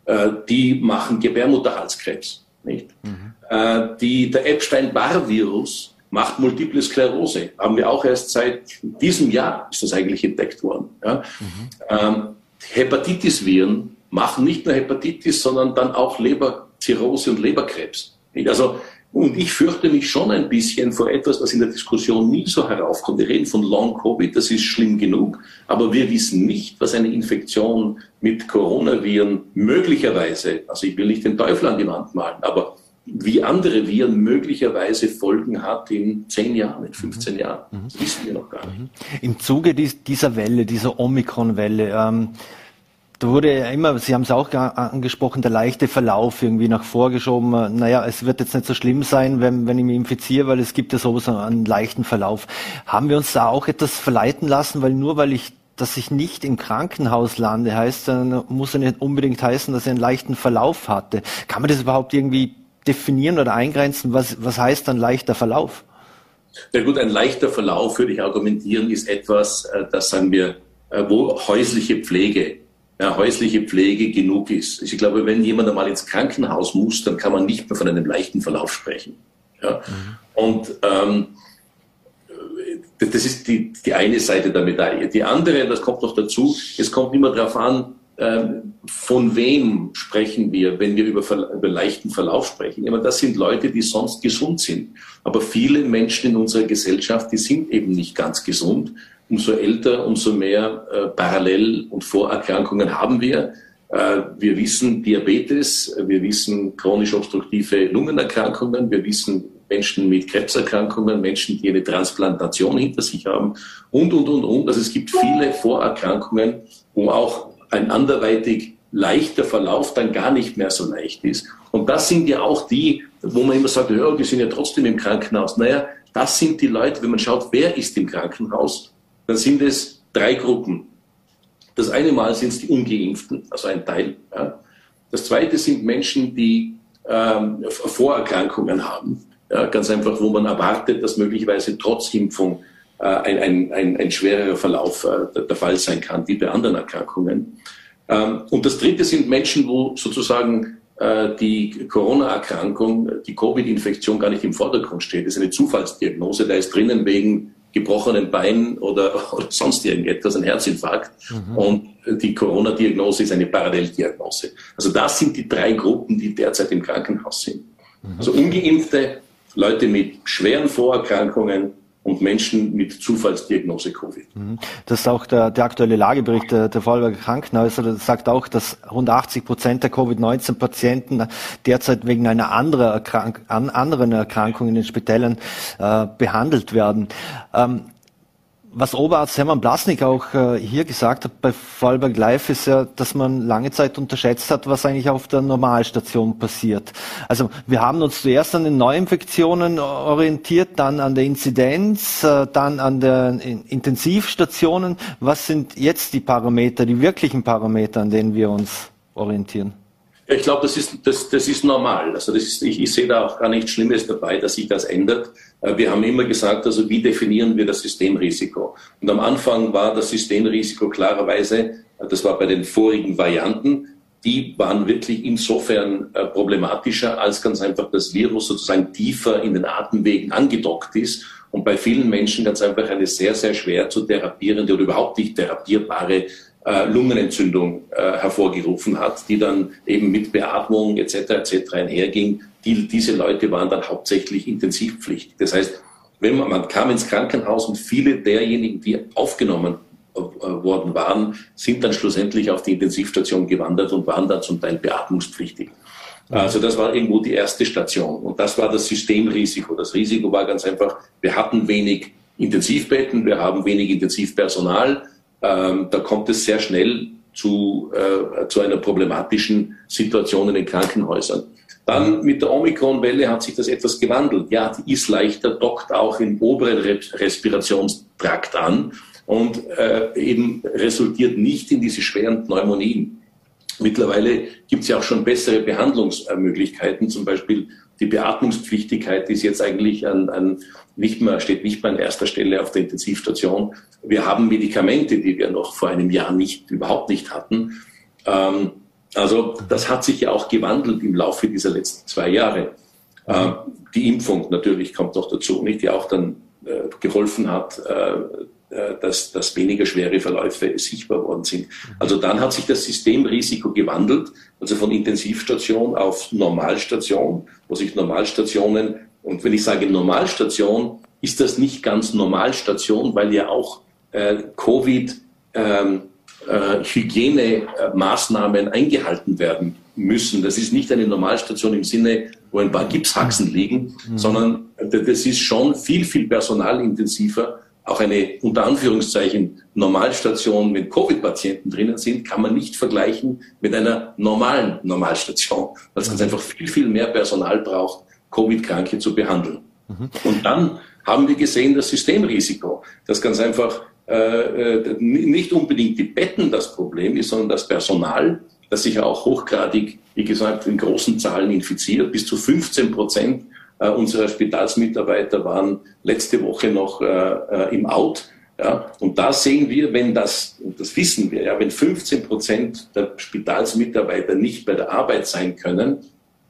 äh, äh, die machen Gebärmutterhalskrebs. Nicht? Mhm. Äh, die, der Epstein-Barr-Virus macht Multiple Sklerose. Haben wir auch erst seit diesem Jahr ist das eigentlich entdeckt worden. Ja? Mhm. Ähm, Hepatitis-Viren machen nicht nur Hepatitis, sondern dann auch Leberzirrhose und Leberkrebs. Also und ich fürchte mich schon ein bisschen vor etwas, was in der Diskussion nie so heraufkommt. Wir reden von Long Covid, das ist schlimm genug, aber wir wissen nicht, was eine Infektion mit Coronaviren möglicherweise, also ich will nicht den Teufel an die Wand malen, aber wie andere Viren möglicherweise Folgen hat in 10 Jahren, in 15 mhm. Jahren. Das wissen wir noch gar nicht. Mhm. Im Zuge dieser Welle, dieser Omikron-Welle, ähm, wurde ja immer, Sie haben es auch angesprochen, der leichte Verlauf irgendwie nach vorgeschoben. Naja, es wird jetzt nicht so schlimm sein, wenn, wenn ich mich infiziere, weil es gibt ja sowieso einen leichten Verlauf. Haben wir uns da auch etwas verleiten lassen, weil nur weil ich dass ich nicht im Krankenhaus lande, heißt, dann muss ja nicht unbedingt heißen, dass er einen leichten Verlauf hatte. Kann man das überhaupt irgendwie definieren oder eingrenzen? Was, was heißt dann leichter Verlauf? Ja gut, ein leichter Verlauf, würde ich argumentieren, ist etwas, äh, das sagen wir, äh, wo häusliche Pflege, ja, häusliche Pflege genug ist. Ich glaube, wenn jemand einmal ins Krankenhaus muss, dann kann man nicht mehr von einem leichten Verlauf sprechen. Ja. Mhm. Und ähm, das ist die, die eine Seite der Medaille. Die andere, das kommt noch dazu, es kommt immer darauf an, ähm, von wem sprechen wir, wenn wir über, über leichten Verlauf sprechen? Meine, das sind Leute, die sonst gesund sind. Aber viele Menschen in unserer Gesellschaft, die sind eben nicht ganz gesund. Umso älter, umso mehr äh, Parallel- und Vorerkrankungen haben wir. Äh, wir wissen Diabetes, wir wissen chronisch obstruktive Lungenerkrankungen, wir wissen Menschen mit Krebserkrankungen, Menschen, die eine Transplantation hinter sich haben und, und, und, und. Also es gibt viele Vorerkrankungen, wo auch ein anderweitig leichter Verlauf dann gar nicht mehr so leicht ist. Und das sind ja auch die, wo man immer sagt, ja, die sind ja trotzdem im Krankenhaus. Naja, das sind die Leute, wenn man schaut, wer ist im Krankenhaus, dann sind es drei Gruppen. Das eine Mal sind es die Ungeimpften, also ein Teil. Ja. Das zweite sind Menschen, die ähm, Vorerkrankungen haben. Ja, ganz einfach, wo man erwartet, dass möglicherweise trotz Impfung äh, ein, ein, ein, ein schwererer Verlauf äh, der Fall sein kann, wie bei anderen Erkrankungen. Ähm, und das Dritte sind Menschen, wo sozusagen äh, die Corona-Erkrankung, die Covid-Infektion gar nicht im Vordergrund steht. Das ist eine Zufallsdiagnose, da ist drinnen wegen gebrochenen Bein oder, [LAUGHS] oder sonst irgendetwas, ein Herzinfarkt. Mhm. Und die Corona-Diagnose ist eine Paralleldiagnose. Also das sind die drei Gruppen, die derzeit im Krankenhaus sind. Mhm. Also ungeimpfte, Leute mit schweren Vorerkrankungen und Menschen mit Zufallsdiagnose Covid. Mhm. Das ist auch der, der aktuelle Lagebericht der, der Vorarlberger Krankenhäuser. Das sagt auch, dass rund 80 Prozent der Covid-19-Patienten derzeit wegen einer anderen, Erkrank anderen Erkrankung in den Spitälern äh, behandelt werden. Ähm, was Oberarzt Hermann Blasnik auch äh, hier gesagt hat bei Vollberg Live ist ja, dass man lange Zeit unterschätzt hat, was eigentlich auf der Normalstation passiert. Also wir haben uns zuerst an den Neuinfektionen orientiert, dann an der Inzidenz, äh, dann an den Intensivstationen. Was sind jetzt die Parameter, die wirklichen Parameter, an denen wir uns orientieren? Ich glaube, das ist, das, das ist normal. Also das ist, ich, ich sehe da auch gar nichts Schlimmes dabei, dass sich das ändert. Äh, wir haben immer gesagt, also wie definieren wir das Systemrisiko? Und am Anfang war das Systemrisiko klarerweise, äh, das war bei den vorigen Varianten, die waren wirklich insofern äh, problematischer, als ganz einfach das Virus sozusagen tiefer in den Atemwegen angedockt ist und bei vielen Menschen ganz einfach eine sehr, sehr schwer zu therapierende oder überhaupt nicht therapierbare äh, Lungenentzündung äh, hervorgerufen hat, die dann eben mit Beatmung etc. etc. einherging. Die, diese Leute waren dann hauptsächlich intensivpflichtig. Das heißt, wenn man, man kam ins Krankenhaus und viele derjenigen, die aufgenommen äh, worden waren, sind dann schlussendlich auf die Intensivstation gewandert und waren dann zum Teil beatmungspflichtig. Also das war irgendwo die erste Station. Und das war das Systemrisiko. Das Risiko war ganz einfach, wir hatten wenig Intensivbetten, wir haben wenig Intensivpersonal, ähm, da kommt es sehr schnell zu, äh, zu einer problematischen Situation in den Krankenhäusern. Dann mit der Omikron-Welle hat sich das etwas gewandelt. Ja, die ist leichter, dockt auch im oberen Respirationstrakt an und äh, eben resultiert nicht in diese schweren Pneumonien. Mittlerweile gibt es ja auch schon bessere Behandlungsmöglichkeiten, zum Beispiel die Beatmungspflichtigkeit ist jetzt eigentlich an, an nicht mehr, steht nicht mehr an erster Stelle auf der Intensivstation. Wir haben Medikamente, die wir noch vor einem Jahr nicht, überhaupt nicht hatten. Ähm, also das hat sich ja auch gewandelt im Laufe dieser letzten zwei Jahre. Äh, die Impfung natürlich kommt noch dazu, nicht, die auch dann äh, geholfen hat, äh, dass, dass weniger schwere Verläufe sichtbar worden sind. Also dann hat sich das Systemrisiko gewandelt, also von Intensivstation auf Normalstation, wo sich Normalstationen, und wenn ich sage Normalstation, ist das nicht ganz Normalstation, weil ja auch äh, Covid ähm, äh, Hygienemaßnahmen eingehalten werden müssen. Das ist nicht eine Normalstation im Sinne, wo ein paar Gipshaxen liegen, mhm. sondern das ist schon viel, viel personalintensiver auch eine unter Anführungszeichen Normalstation mit Covid-Patienten drinnen sind, kann man nicht vergleichen mit einer normalen Normalstation, weil es ganz einfach viel, viel mehr Personal braucht, Covid-Kranke zu behandeln. Mhm. Und dann haben wir gesehen das Systemrisiko, das ganz einfach äh, äh nicht unbedingt die Betten das Problem ist, sondern das Personal, das sich auch hochgradig, wie gesagt, in großen Zahlen infiziert. Bis zu 15 Prozent äh, unserer Spitalsmitarbeiter waren letzte Woche noch äh, äh, im Out. Ja, und da sehen wir, wenn das, und das wissen wir, ja, wenn 15 Prozent der Spitalsmitarbeiter nicht bei der Arbeit sein können,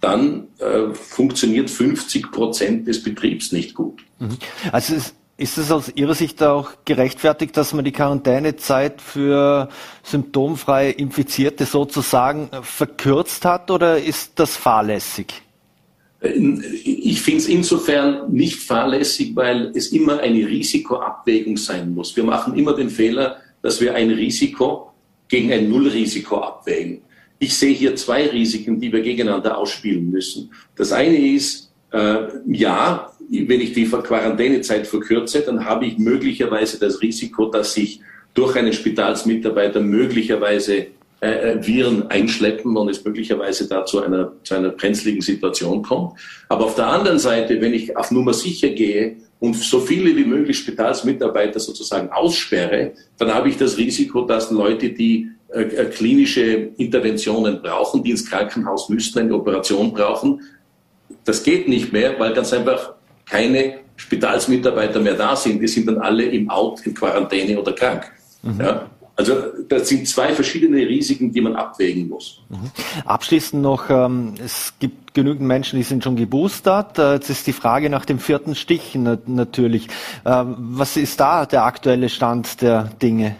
dann äh, funktioniert 50 Prozent des Betriebs nicht gut. Mhm. Also es ist es aus Ihrer Sicht auch gerechtfertigt, dass man die Quarantänezeit für symptomfreie Infizierte sozusagen verkürzt hat oder ist das fahrlässig? Ich finde es insofern nicht fahrlässig, weil es immer eine Risikoabwägung sein muss. Wir machen immer den Fehler, dass wir ein Risiko gegen ein Nullrisiko abwägen. Ich sehe hier zwei Risiken, die wir gegeneinander ausspielen müssen. Das eine ist, äh, ja, wenn ich die Quarantänezeit verkürze, dann habe ich möglicherweise das Risiko, dass ich durch einen Spitalsmitarbeiter möglicherweise äh, äh, Viren einschleppen und es möglicherweise da zu einer, zu einer brenzligen Situation kommt. Aber auf der anderen Seite, wenn ich auf Nummer sicher gehe und so viele wie möglich Spitalsmitarbeiter sozusagen aussperre, dann habe ich das Risiko, dass Leute, die äh, äh klinische Interventionen brauchen, die ins Krankenhaus müssten, eine Operation brauchen, das geht nicht mehr, weil ganz einfach keine Spitalsmitarbeiter mehr da sind. Die sind dann alle im Out, in Quarantäne oder krank. Mhm. Ja? Also das sind zwei verschiedene Risiken, die man abwägen muss. Mhm. Abschließend noch, ähm, es gibt genügend Menschen, die sind schon geboostert. Äh, jetzt ist die Frage nach dem vierten Stich natürlich. Ähm, was ist da der aktuelle Stand der Dinge?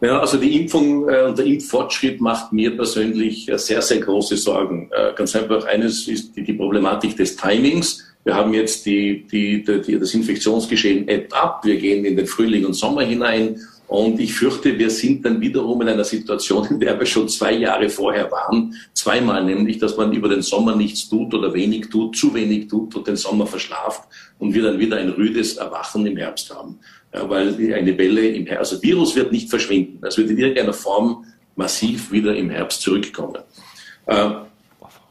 Ja, also die Impfung äh, und der Impffortschritt macht mir persönlich äh, sehr, sehr große Sorgen. Ganz einfach eines ist die, die Problematik des Timings. Wir haben jetzt die, die, das Infektionsgeschehen ebbt ab. Wir gehen in den Frühling und Sommer hinein. Und ich fürchte, wir sind dann wiederum in einer Situation, in der wir schon zwei Jahre vorher waren. Zweimal nämlich, dass man über den Sommer nichts tut oder wenig tut, zu wenig tut und den Sommer verschlaft und wir dann wieder ein rüdes Erwachen im Herbst haben. Ja, weil eine Welle im Herbst, also Virus wird nicht verschwinden. Es wird in irgendeiner Form massiv wieder im Herbst zurückkommen. Äh,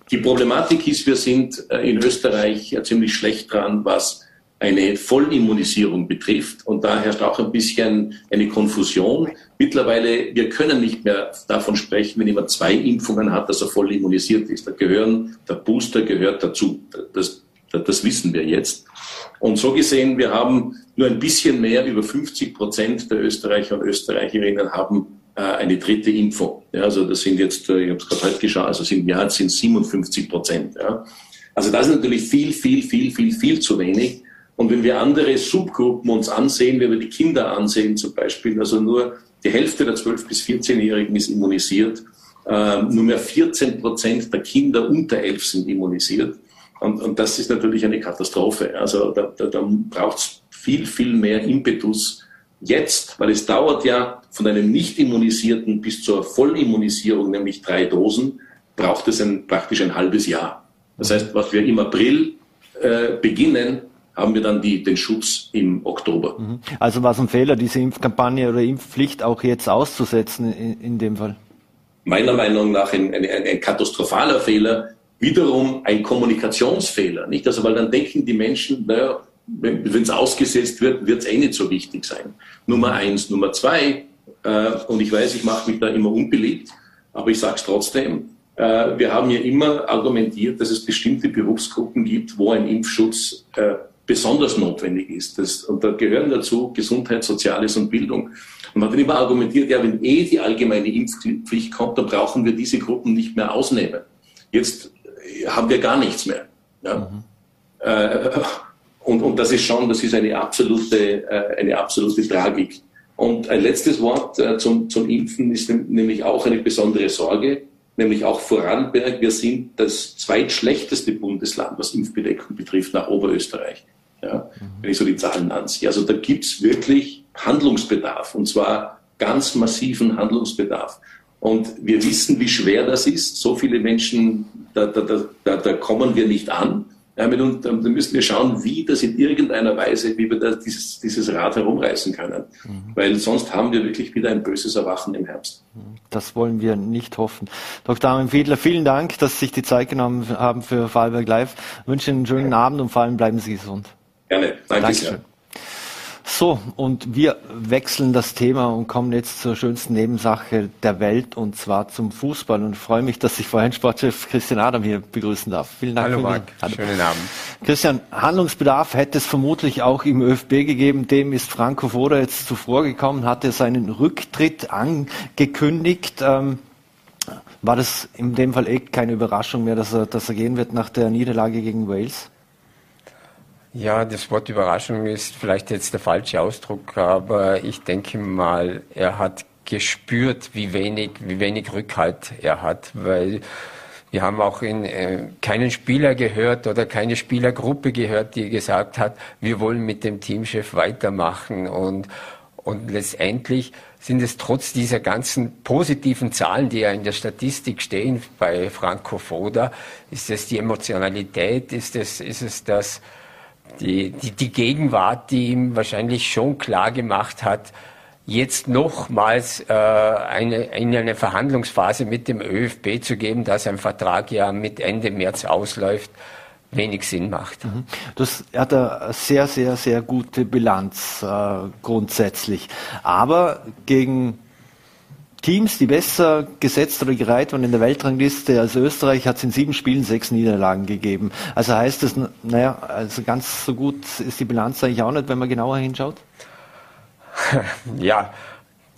die Problematik ist, wir sind äh, in Österreich ziemlich schlecht dran, was eine Vollimmunisierung betrifft. Und da herrscht auch ein bisschen eine Konfusion. Mittlerweile, wir können nicht mehr davon sprechen, wenn jemand zwei Impfungen hat, dass er voll immunisiert ist. Da gehören, der Booster gehört dazu. Das, das wissen wir jetzt. Und so gesehen, wir haben nur ein bisschen mehr, über 50 Prozent der Österreicher und Österreicherinnen haben äh, eine dritte Impfung. Ja, also das sind jetzt, äh, ich habe es gerade heute geschaut, also sind, ja, sind 57 Prozent. Ja. Also das ist natürlich viel, viel, viel, viel, viel zu wenig. Und wenn wir andere Subgruppen uns ansehen, wenn wir die Kinder ansehen zum Beispiel, also nur die Hälfte der 12- bis 14-Jährigen ist immunisiert, äh, nur mehr 14 Prozent der Kinder unter 11 sind immunisiert. Und, und das ist natürlich eine Katastrophe. Also da, da, da braucht es viel, viel mehr Impetus jetzt, weil es dauert ja von einem Nicht-Immunisierten bis zur Vollimmunisierung, nämlich drei Dosen, braucht es ein, praktisch ein halbes Jahr. Das heißt, was wir im April äh, beginnen, haben wir dann die, den Schutz im Oktober. Mhm. Also war es ein Fehler, diese Impfkampagne oder Impfpflicht auch jetzt auszusetzen in, in dem Fall? Meiner Meinung nach ein, ein, ein, katastrophaler Fehler, wiederum ein Kommunikationsfehler. Nicht? Also, weil dann denken die Menschen, naja, wenn es ausgesetzt wird, wird es eh nicht so wichtig sein. Nummer eins. Nummer zwei, äh, und ich weiß, ich mache mich da immer unbeliebt, aber ich sage es trotzdem, äh, wir haben ja immer argumentiert, dass es bestimmte Berufsgruppen gibt, wo ein Impfschutz äh, besonders notwendig ist. Das, und da gehören dazu Gesundheit, Soziales und Bildung. Und man hat immer argumentiert, ja, wenn eh die allgemeine Impfpflicht kommt, dann brauchen wir diese Gruppen nicht mehr ausnehmen. Jetzt äh, haben wir gar nichts mehr. Ja? Mhm. Äh, und, und das ist schon, das ist eine absolute, äh, eine absolute Tragik. Und ein letztes Wort äh, zum, zum Impfen ist nämlich auch eine besondere Sorge nämlich auch Vorarlberg. Wir sind das zweitschlechteste Bundesland, was Impfbedeckung betrifft, nach Oberösterreich. Ja. Wenn ich so die Zahlen anziehe. Also da gibt es wirklich Handlungsbedarf und zwar ganz massiven Handlungsbedarf. Und wir wissen, wie schwer das ist. So viele Menschen, da, da, da, da kommen wir nicht an. Ja, und da müssen wir schauen, wie das in irgendeiner Weise, wie wir das, dieses, dieses Rad herumreißen können. Mhm. Weil sonst haben wir wirklich wieder ein böses Erwachen im Herbst. Das wollen wir nicht hoffen. Dr. Armin Fiedler, vielen Dank, dass Sie sich die Zeit genommen haben für Vorarlberg Live. Ich wünsche Ihnen einen schönen Abend und vor allem bleiben Sie gesund. Danke Dankeschön. sehr. So, und wir wechseln das Thema und kommen jetzt zur schönsten Nebensache der Welt und zwar zum Fußball. Und freue mich, dass ich vorhin Sportchef Christian Adam hier begrüßen darf. Vielen Dank. Hallo Marc, Hallo. schönen Abend. Christian, Handlungsbedarf hätte es vermutlich auch im ÖFB gegeben. Dem ist Franco Foda jetzt zuvor gekommen, hatte seinen Rücktritt angekündigt. Ähm, war das in dem Fall eh keine Überraschung mehr, dass er, dass er gehen wird nach der Niederlage gegen Wales? Ja, das Wort Überraschung ist vielleicht jetzt der falsche Ausdruck, aber ich denke mal, er hat gespürt, wie wenig, wie wenig Rückhalt er hat, weil wir haben auch in, äh, keinen Spieler gehört oder keine Spielergruppe gehört, die gesagt hat, wir wollen mit dem Teamchef weitermachen und, und letztendlich sind es trotz dieser ganzen positiven Zahlen, die ja in der Statistik stehen bei Franco Foda, ist es die Emotionalität, ist es, ist es das, die, die, die Gegenwart, die ihm wahrscheinlich schon klar gemacht hat, jetzt nochmals äh, eine, in eine Verhandlungsphase mit dem ÖFB zu geben, dass ein Vertrag ja mit Ende März ausläuft, wenig Sinn macht. Mhm. Das hat eine sehr, sehr, sehr gute Bilanz äh, grundsätzlich. Aber gegen Teams, die besser gesetzt oder gereiht waren in der Weltrangliste als Österreich, hat es in sieben Spielen sechs Niederlagen gegeben. Also heißt das, naja, also ganz so gut ist die Bilanz eigentlich auch nicht, wenn man genauer hinschaut? [LAUGHS] Ja,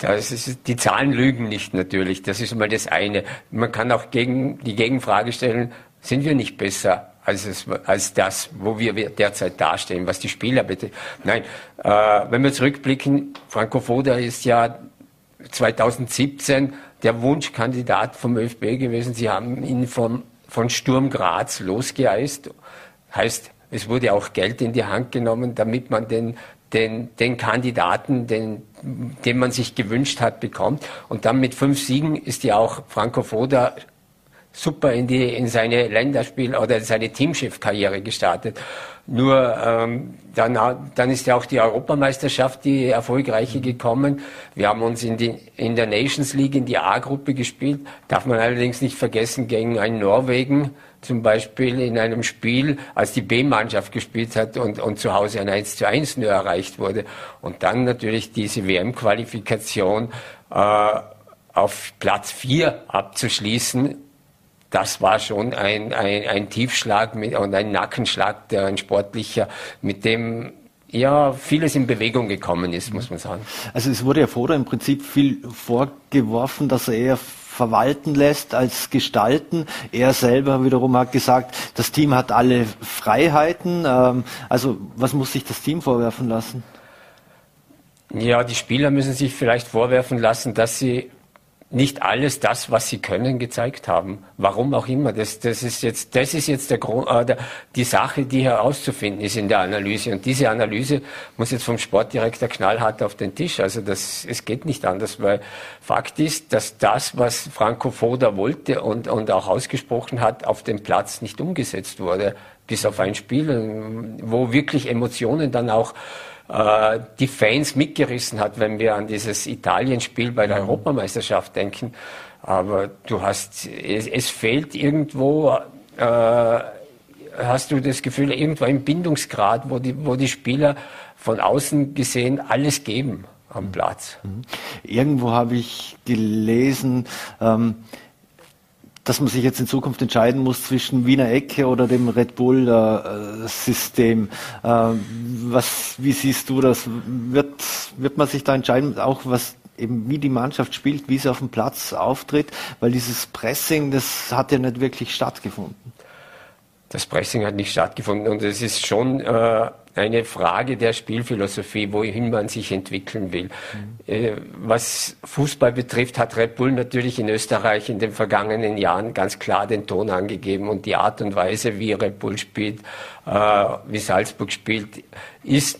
ist, die Zahlen lügen nicht natürlich. Das ist mal das eine. Man kann auch gegen, die Gegenfrage stellen, sind wir nicht besser als, es, als das, wo wir derzeit dastehen, was die Spieler betrifft? Nein, äh, wenn wir zurückblicken, Franco Foda ist ja 2017 der Wunschkandidat vom ÖFB gewesen. Sie haben ihn von, von Sturm Graz losgeeist. Heißt, es wurde auch Geld in die Hand genommen, damit man den, den, den Kandidaten, den, den man sich gewünscht hat, bekommt. Und dann mit fünf Siegen ist ja auch Franco Foda super in, die, in seine Länderspiel- oder seine Teamchef-Karriere gestartet. Nur ähm, dann, dann ist ja auch die Europameisterschaft, die erfolgreiche gekommen. Wir haben uns in, die, in der Nations League in die A-Gruppe gespielt. Darf man allerdings nicht vergessen, gegen ein Norwegen zum Beispiel in einem Spiel, als die B-Mannschaft gespielt hat und, und zu Hause ein 1 zu 1 nur erreicht wurde. Und dann natürlich diese WM-Qualifikation äh, auf Platz 4 abzuschließen das war schon ein, ein, ein Tiefschlag mit, und ein Nackenschlag, der ein sportlicher, mit dem ja vieles in Bewegung gekommen ist, muss man sagen. Also es wurde ja vorher im Prinzip viel vorgeworfen, dass er eher verwalten lässt als gestalten. Er selber wiederum hat gesagt, das Team hat alle Freiheiten. Ähm, also was muss sich das Team vorwerfen lassen? Ja, die Spieler müssen sich vielleicht vorwerfen lassen, dass sie nicht alles das, was sie können, gezeigt haben. Warum auch immer. Das, das ist jetzt, das ist jetzt der Grund, äh, der, die Sache, die herauszufinden ist in der Analyse. Und diese Analyse muss jetzt vom Sportdirektor knallhart auf den Tisch. Also das, es geht nicht anders, weil Fakt ist, dass das, was Franco Foda wollte und, und auch ausgesprochen hat, auf dem Platz nicht umgesetzt wurde. Bis auf ein Spiel, wo wirklich Emotionen dann auch äh, die Fans mitgerissen hat, wenn wir an dieses Italien-Spiel bei der Europameisterschaft denken. Aber du hast, es, es fehlt irgendwo, äh, hast du das Gefühl, irgendwo im Bindungsgrad, wo die, wo die Spieler von außen gesehen alles geben am Platz. Mhm. Irgendwo habe ich gelesen, ähm, dass man sich jetzt in Zukunft entscheiden muss zwischen Wiener Ecke oder dem Red Bull-System. Äh, äh, was, wie siehst du das? Wird, wird man sich da entscheiden, auch was eben wie die Mannschaft spielt, wie sie auf dem Platz auftritt? Weil dieses Pressing, das hat ja nicht wirklich stattgefunden. Das Pressing hat nicht stattgefunden und es ist schon äh, eine Frage der Spielphilosophie, wohin man sich entwickeln will. Mhm. Was Fußball betrifft, hat Red Bull natürlich in Österreich in den vergangenen Jahren ganz klar den Ton angegeben und die Art und Weise, wie Red Bull spielt, äh, wie Salzburg spielt, ist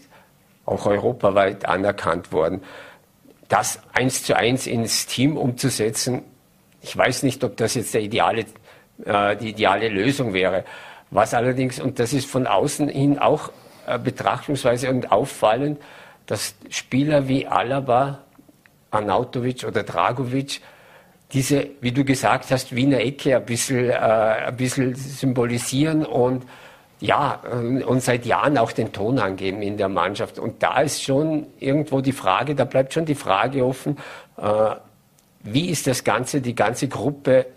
auch europaweit anerkannt worden. Das eins zu eins ins Team umzusetzen, ich weiß nicht, ob das jetzt der ideale, äh, die ideale Lösung wäre Was allerdings, und das ist von außen hin auch äh, betrachtungsweise und auffallend, dass Spieler wie Alaba, Arnautovic oder Dragovic diese, wie du gesagt hast, Wiener Ecke ein bisschen, äh, ein bisschen symbolisieren und ja, äh, und seit Jahren auch den Ton angeben in der Mannschaft. Und da ist schon irgendwo die Frage, da bleibt schon die Frage offen, äh, wie ist das Ganze, die ganze Gruppe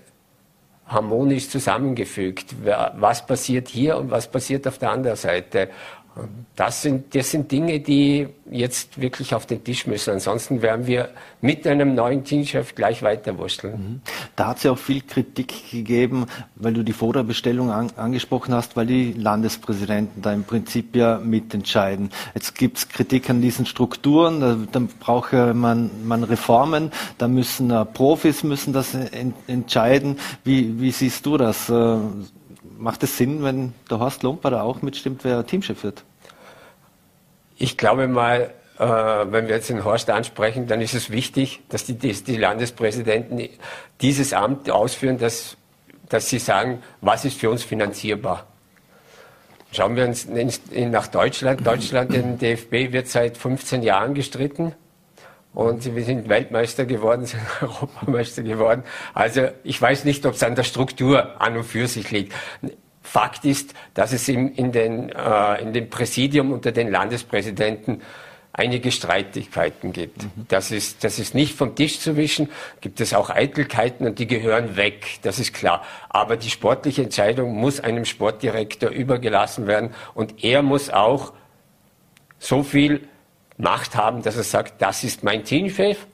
harmonisch zusammengefügt? Was passiert hier und was passiert auf der anderen Seite? Das sind, das sind Dinge, die jetzt wirklich auf den Tisch müssen. Ansonsten werden wir mit einem neuen Teamchef gleich weiterwursteln. Mhm. Da hat es ja auch viel Kritik gegeben, weil du die Vorderbestellung an, angesprochen hast, weil die Landespräsidenten da im Prinzip ja mitentscheiden. Jetzt gibt es Kritik an diesen Strukturen, da, da braucht man, man Reformen, da müssen uh, Profis müssen das en, entscheiden. Wie, wie siehst du das? Uh, macht es Sinn, wenn der Horst Lomper da auch mitstimmt, wer Teamchef wird? Ich glaube mal, äh, wenn wir jetzt den Horst ansprechen, dann ist es wichtig, dass die, die Landespräsidenten dieses Amt ausführen, dass, dass sie sagen, was ist für uns finanzierbar. Schauen wir uns nach Deutschland. Deutschland, den DFB wird seit 15 Jahren gestritten. Und wir sind Weltmeister geworden, [LAUGHS] sind Europameister geworden. Also ich weiß nicht, ob es an der Struktur an und für sich liegt. Fakt ist, dass es in, in, den, äh, in dem Präsidium unter den Landespräsidenten einige Streitigkeiten gibt. Mhm. Das, ist, das ist nicht vom Tisch zu wischen. Gibt es auch Eitelkeiten und die gehören weg, das ist klar. Aber die sportliche Entscheidung muss einem Sportdirektor übergelassen werden und er muss auch so viel Macht haben, dass er sagt, das ist mein Teamchef,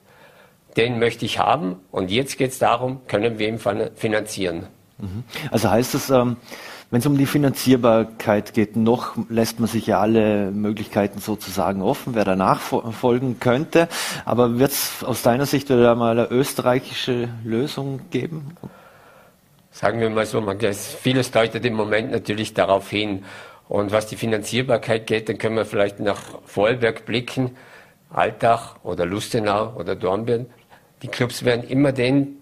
den möchte ich haben und jetzt geht es darum, können wir ihn finanzieren. Mhm. Also heißt es, ähm, wenn es um die Finanzierbarkeit geht, noch lässt man sich ja alle Möglichkeiten sozusagen offen, wer danach folgen könnte. Aber wird es aus deiner Sicht wieder mal eine österreichische Lösung geben? Sagen wir mal so, man, vieles deutet im Moment natürlich darauf hin, und was die Finanzierbarkeit geht, dann können wir vielleicht nach Vorarlberg blicken, Altach oder Lustenau oder Dornbirn. Die Clubs werden immer den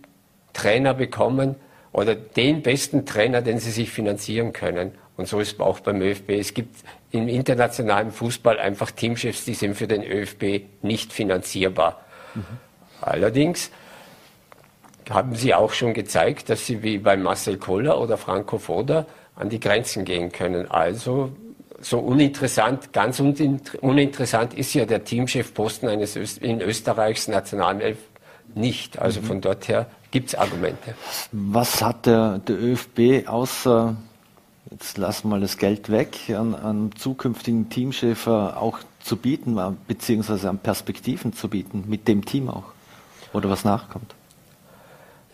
Trainer bekommen oder den besten Trainer, den sie sich finanzieren können. Und so ist es auch beim ÖFB. Es gibt im internationalen Fußball einfach Teamchefs, die sind für den ÖFB nicht finanzierbar. Mhm. Allerdings haben sie auch schon gezeigt, dass sie wie bei Marcel Koller oder Franco Foda an die Grenzen gehen können. Also so uninteressant, ganz uninteressant ist ja der Teamchefposten eines Öst in Österreichs Nationalelf nicht. Also mhm. von dort her gibt es Argumente. Was hat der, der ÖFB außer, jetzt lassen wir mal das Geld weg, an, an zukünftigen Teamchef auch zu bieten, beziehungsweise an Perspektiven zu bieten, mit dem Team auch? Oder was nachkommt?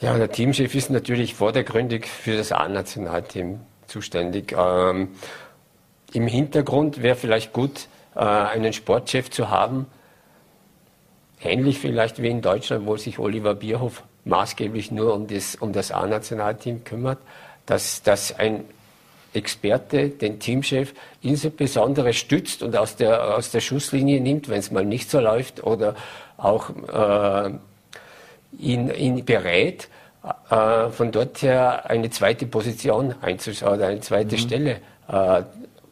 Ja, der Teamchef ist natürlich vordergründig für das A-Nationalteam zuständig. Ähm, Im Hintergrund wäre vielleicht gut, äh, einen Sportchef zu haben, ähnlich vielleicht wie in Deutschland, wo sich Oliver Bierhoff maßgeblich nur um das, um das A-Nationalteam kümmert, dass, dass ein Experte den Teamchef insbesondere stützt und aus der, aus der Schusslinie nimmt, wenn es mal nicht so läuft, oder auch äh, ihn, ihn berät äh, von dort her eine zweite Position einzuschauen, eine zweite mhm. Stelle, äh,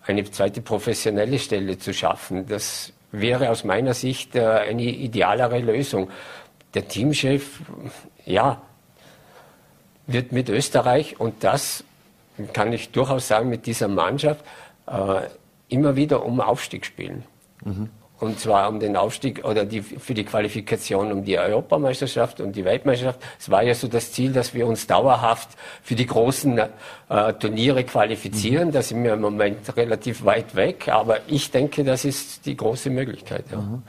eine zweite professionelle Stelle zu schaffen. Das wäre aus meiner Sicht äh, eine idealere Lösung. Der Teamchef, ja, wird mit Österreich und das kann ich durchaus sagen, mit dieser Mannschaft äh, immer wieder um Aufstieg spielen. Mhm. Und zwar um den Aufstieg oder die, für die Qualifikation um die Europameisterschaft und die Weltmeisterschaft. Es war ja so das Ziel, dass wir uns dauerhaft für die großen äh, Turniere qualifizieren. Mhm. Da sind wir im Moment relativ weit weg. Aber ich denke, das ist die große Möglichkeit. Ja. Mhm.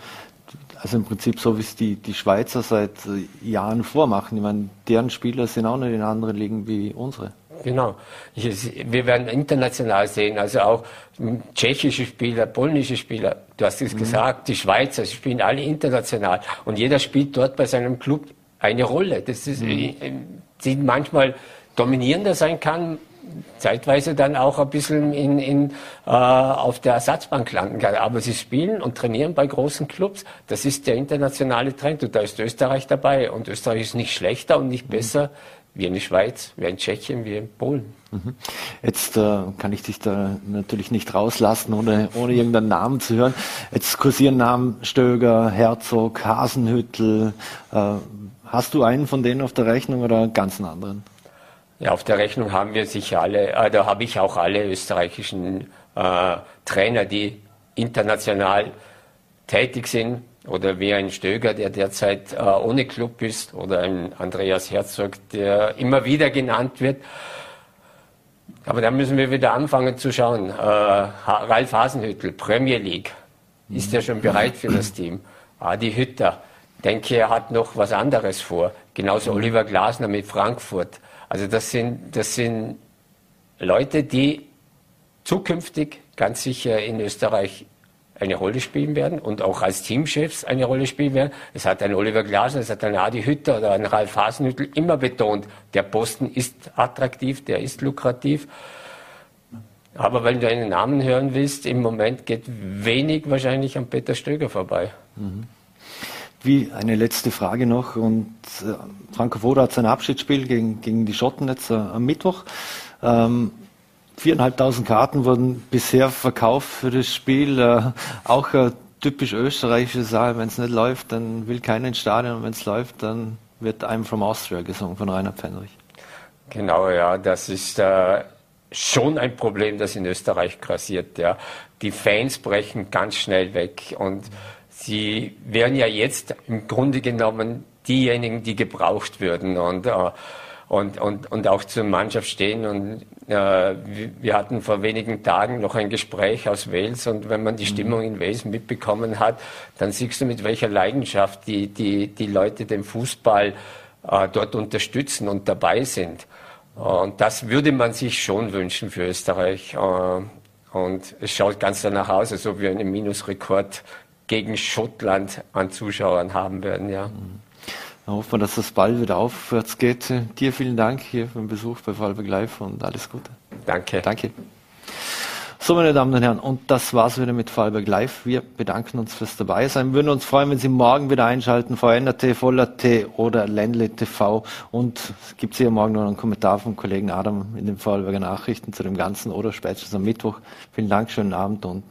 Also im Prinzip so, wie es die, die Schweizer seit äh, Jahren vormachen. Ich meine, deren Spieler sind auch nicht in anderen Ligen wie unsere. Genau. Wir werden international sehen, also auch tschechische Spieler, polnische Spieler, du hast es mhm. gesagt, die Schweizer, sie spielen alle international. Und jeder spielt dort bei seinem Club eine Rolle. Das ist, mhm. die manchmal dominierender sein kann, zeitweise dann auch ein bisschen in, in, äh, auf der Ersatzbank landen kann. Aber sie spielen und trainieren bei großen Clubs. Das ist der internationale Trend und da ist Österreich dabei. Und Österreich ist nicht schlechter und nicht mhm. besser wie in Schweiz, wie in Tschechien, wie in Polen. Mhm. Jetzt äh, kann ich dich da natürlich nicht rauslassen, ohne, ohne irgendeinen Namen zu hören. Jetzt kursieren Namen Stöger, Herzog, Hasenhüttel. Äh, hast du einen von denen auf der Rechnung oder einen ganz anderen? Ja, auf der Rechnung haben wir sicher alle, äh, da habe ich auch alle österreichischen äh, Trainer, die international tätig sind oder wie ein Stöger, der derzeit äh, ohne Club ist, oder ein Andreas Herzog, der immer wieder genannt wird. Aber da müssen wir wieder anfangen zu schauen. Äh, Ralf Hasenhüttel, Premier League, ist er schon bereit für das Team? Adi Hütter, denke, er hat noch was anderes vor. Genauso Oliver Glasner mit Frankfurt. Also das sind, das sind Leute, die zukünftig ganz sicher in Österreich eine Rolle spielen werden und auch als Teamchefs eine Rolle spielen werden. Es hat ein Oliver Glasner, es hat ein Adi Hütter oder ein Ralf Hasenhüttl immer betont, der Posten ist attraktiv, der ist lukrativ. Aber wenn du einen Namen hören willst, im Moment geht wenig wahrscheinlich an Peter Stöger vorbei. Mhm. Wie eine letzte Frage noch. Und äh, Franco Foda hat sein Abschiedsspiel gegen, gegen die Schotten jetzt äh, am Mittwoch. Ähm, Viereinhalbtausend Karten wurden bisher verkauft für das Spiel. Äh, auch äh, typisch österreichische Sache. Wenn es nicht läuft, dann will keiner ins Stadion. Und wenn es läuft, dann wird I'm from Austria gesungen von Rainer Pfennrich. Genau, ja, das ist äh, schon ein Problem, das in Österreich grassiert. Ja. Die Fans brechen ganz schnell weg und sie wären ja jetzt im Grunde genommen diejenigen, die gebraucht würden. Und äh, und, und, und auch zur Mannschaft stehen. Und äh, wir hatten vor wenigen Tagen noch ein Gespräch aus Wales und wenn man die mhm. Stimmung in Wales mitbekommen hat, dann siehst du, mit welcher Leidenschaft die, die, die Leute den Fußball äh, dort unterstützen und dabei sind. Und das würde man sich schon wünschen für Österreich. Äh, und es schaut ganz danach aus, als ob wir einen Minusrekord gegen Schottland an Zuschauern haben werden. Ja. Mhm. Dann hoffen wir, dass das bald wieder aufwärts geht. Dir vielen Dank hier für den Besuch bei Fallberg Live und alles Gute. Danke. Danke. So, meine Damen und Herren, und das war's wieder mit Fallberg Live. Wir bedanken uns fürs Dabeisein. Wir würden uns freuen, wenn Sie morgen wieder einschalten, VNRT, Voller.at oder Ländle TV. Und es gibt hier morgen noch einen Kommentar vom Kollegen Adam in den Vorarlberger Nachrichten zu dem Ganzen oder spätestens am Mittwoch. Vielen Dank, schönen Abend und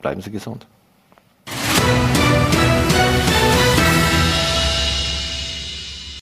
bleiben Sie gesund.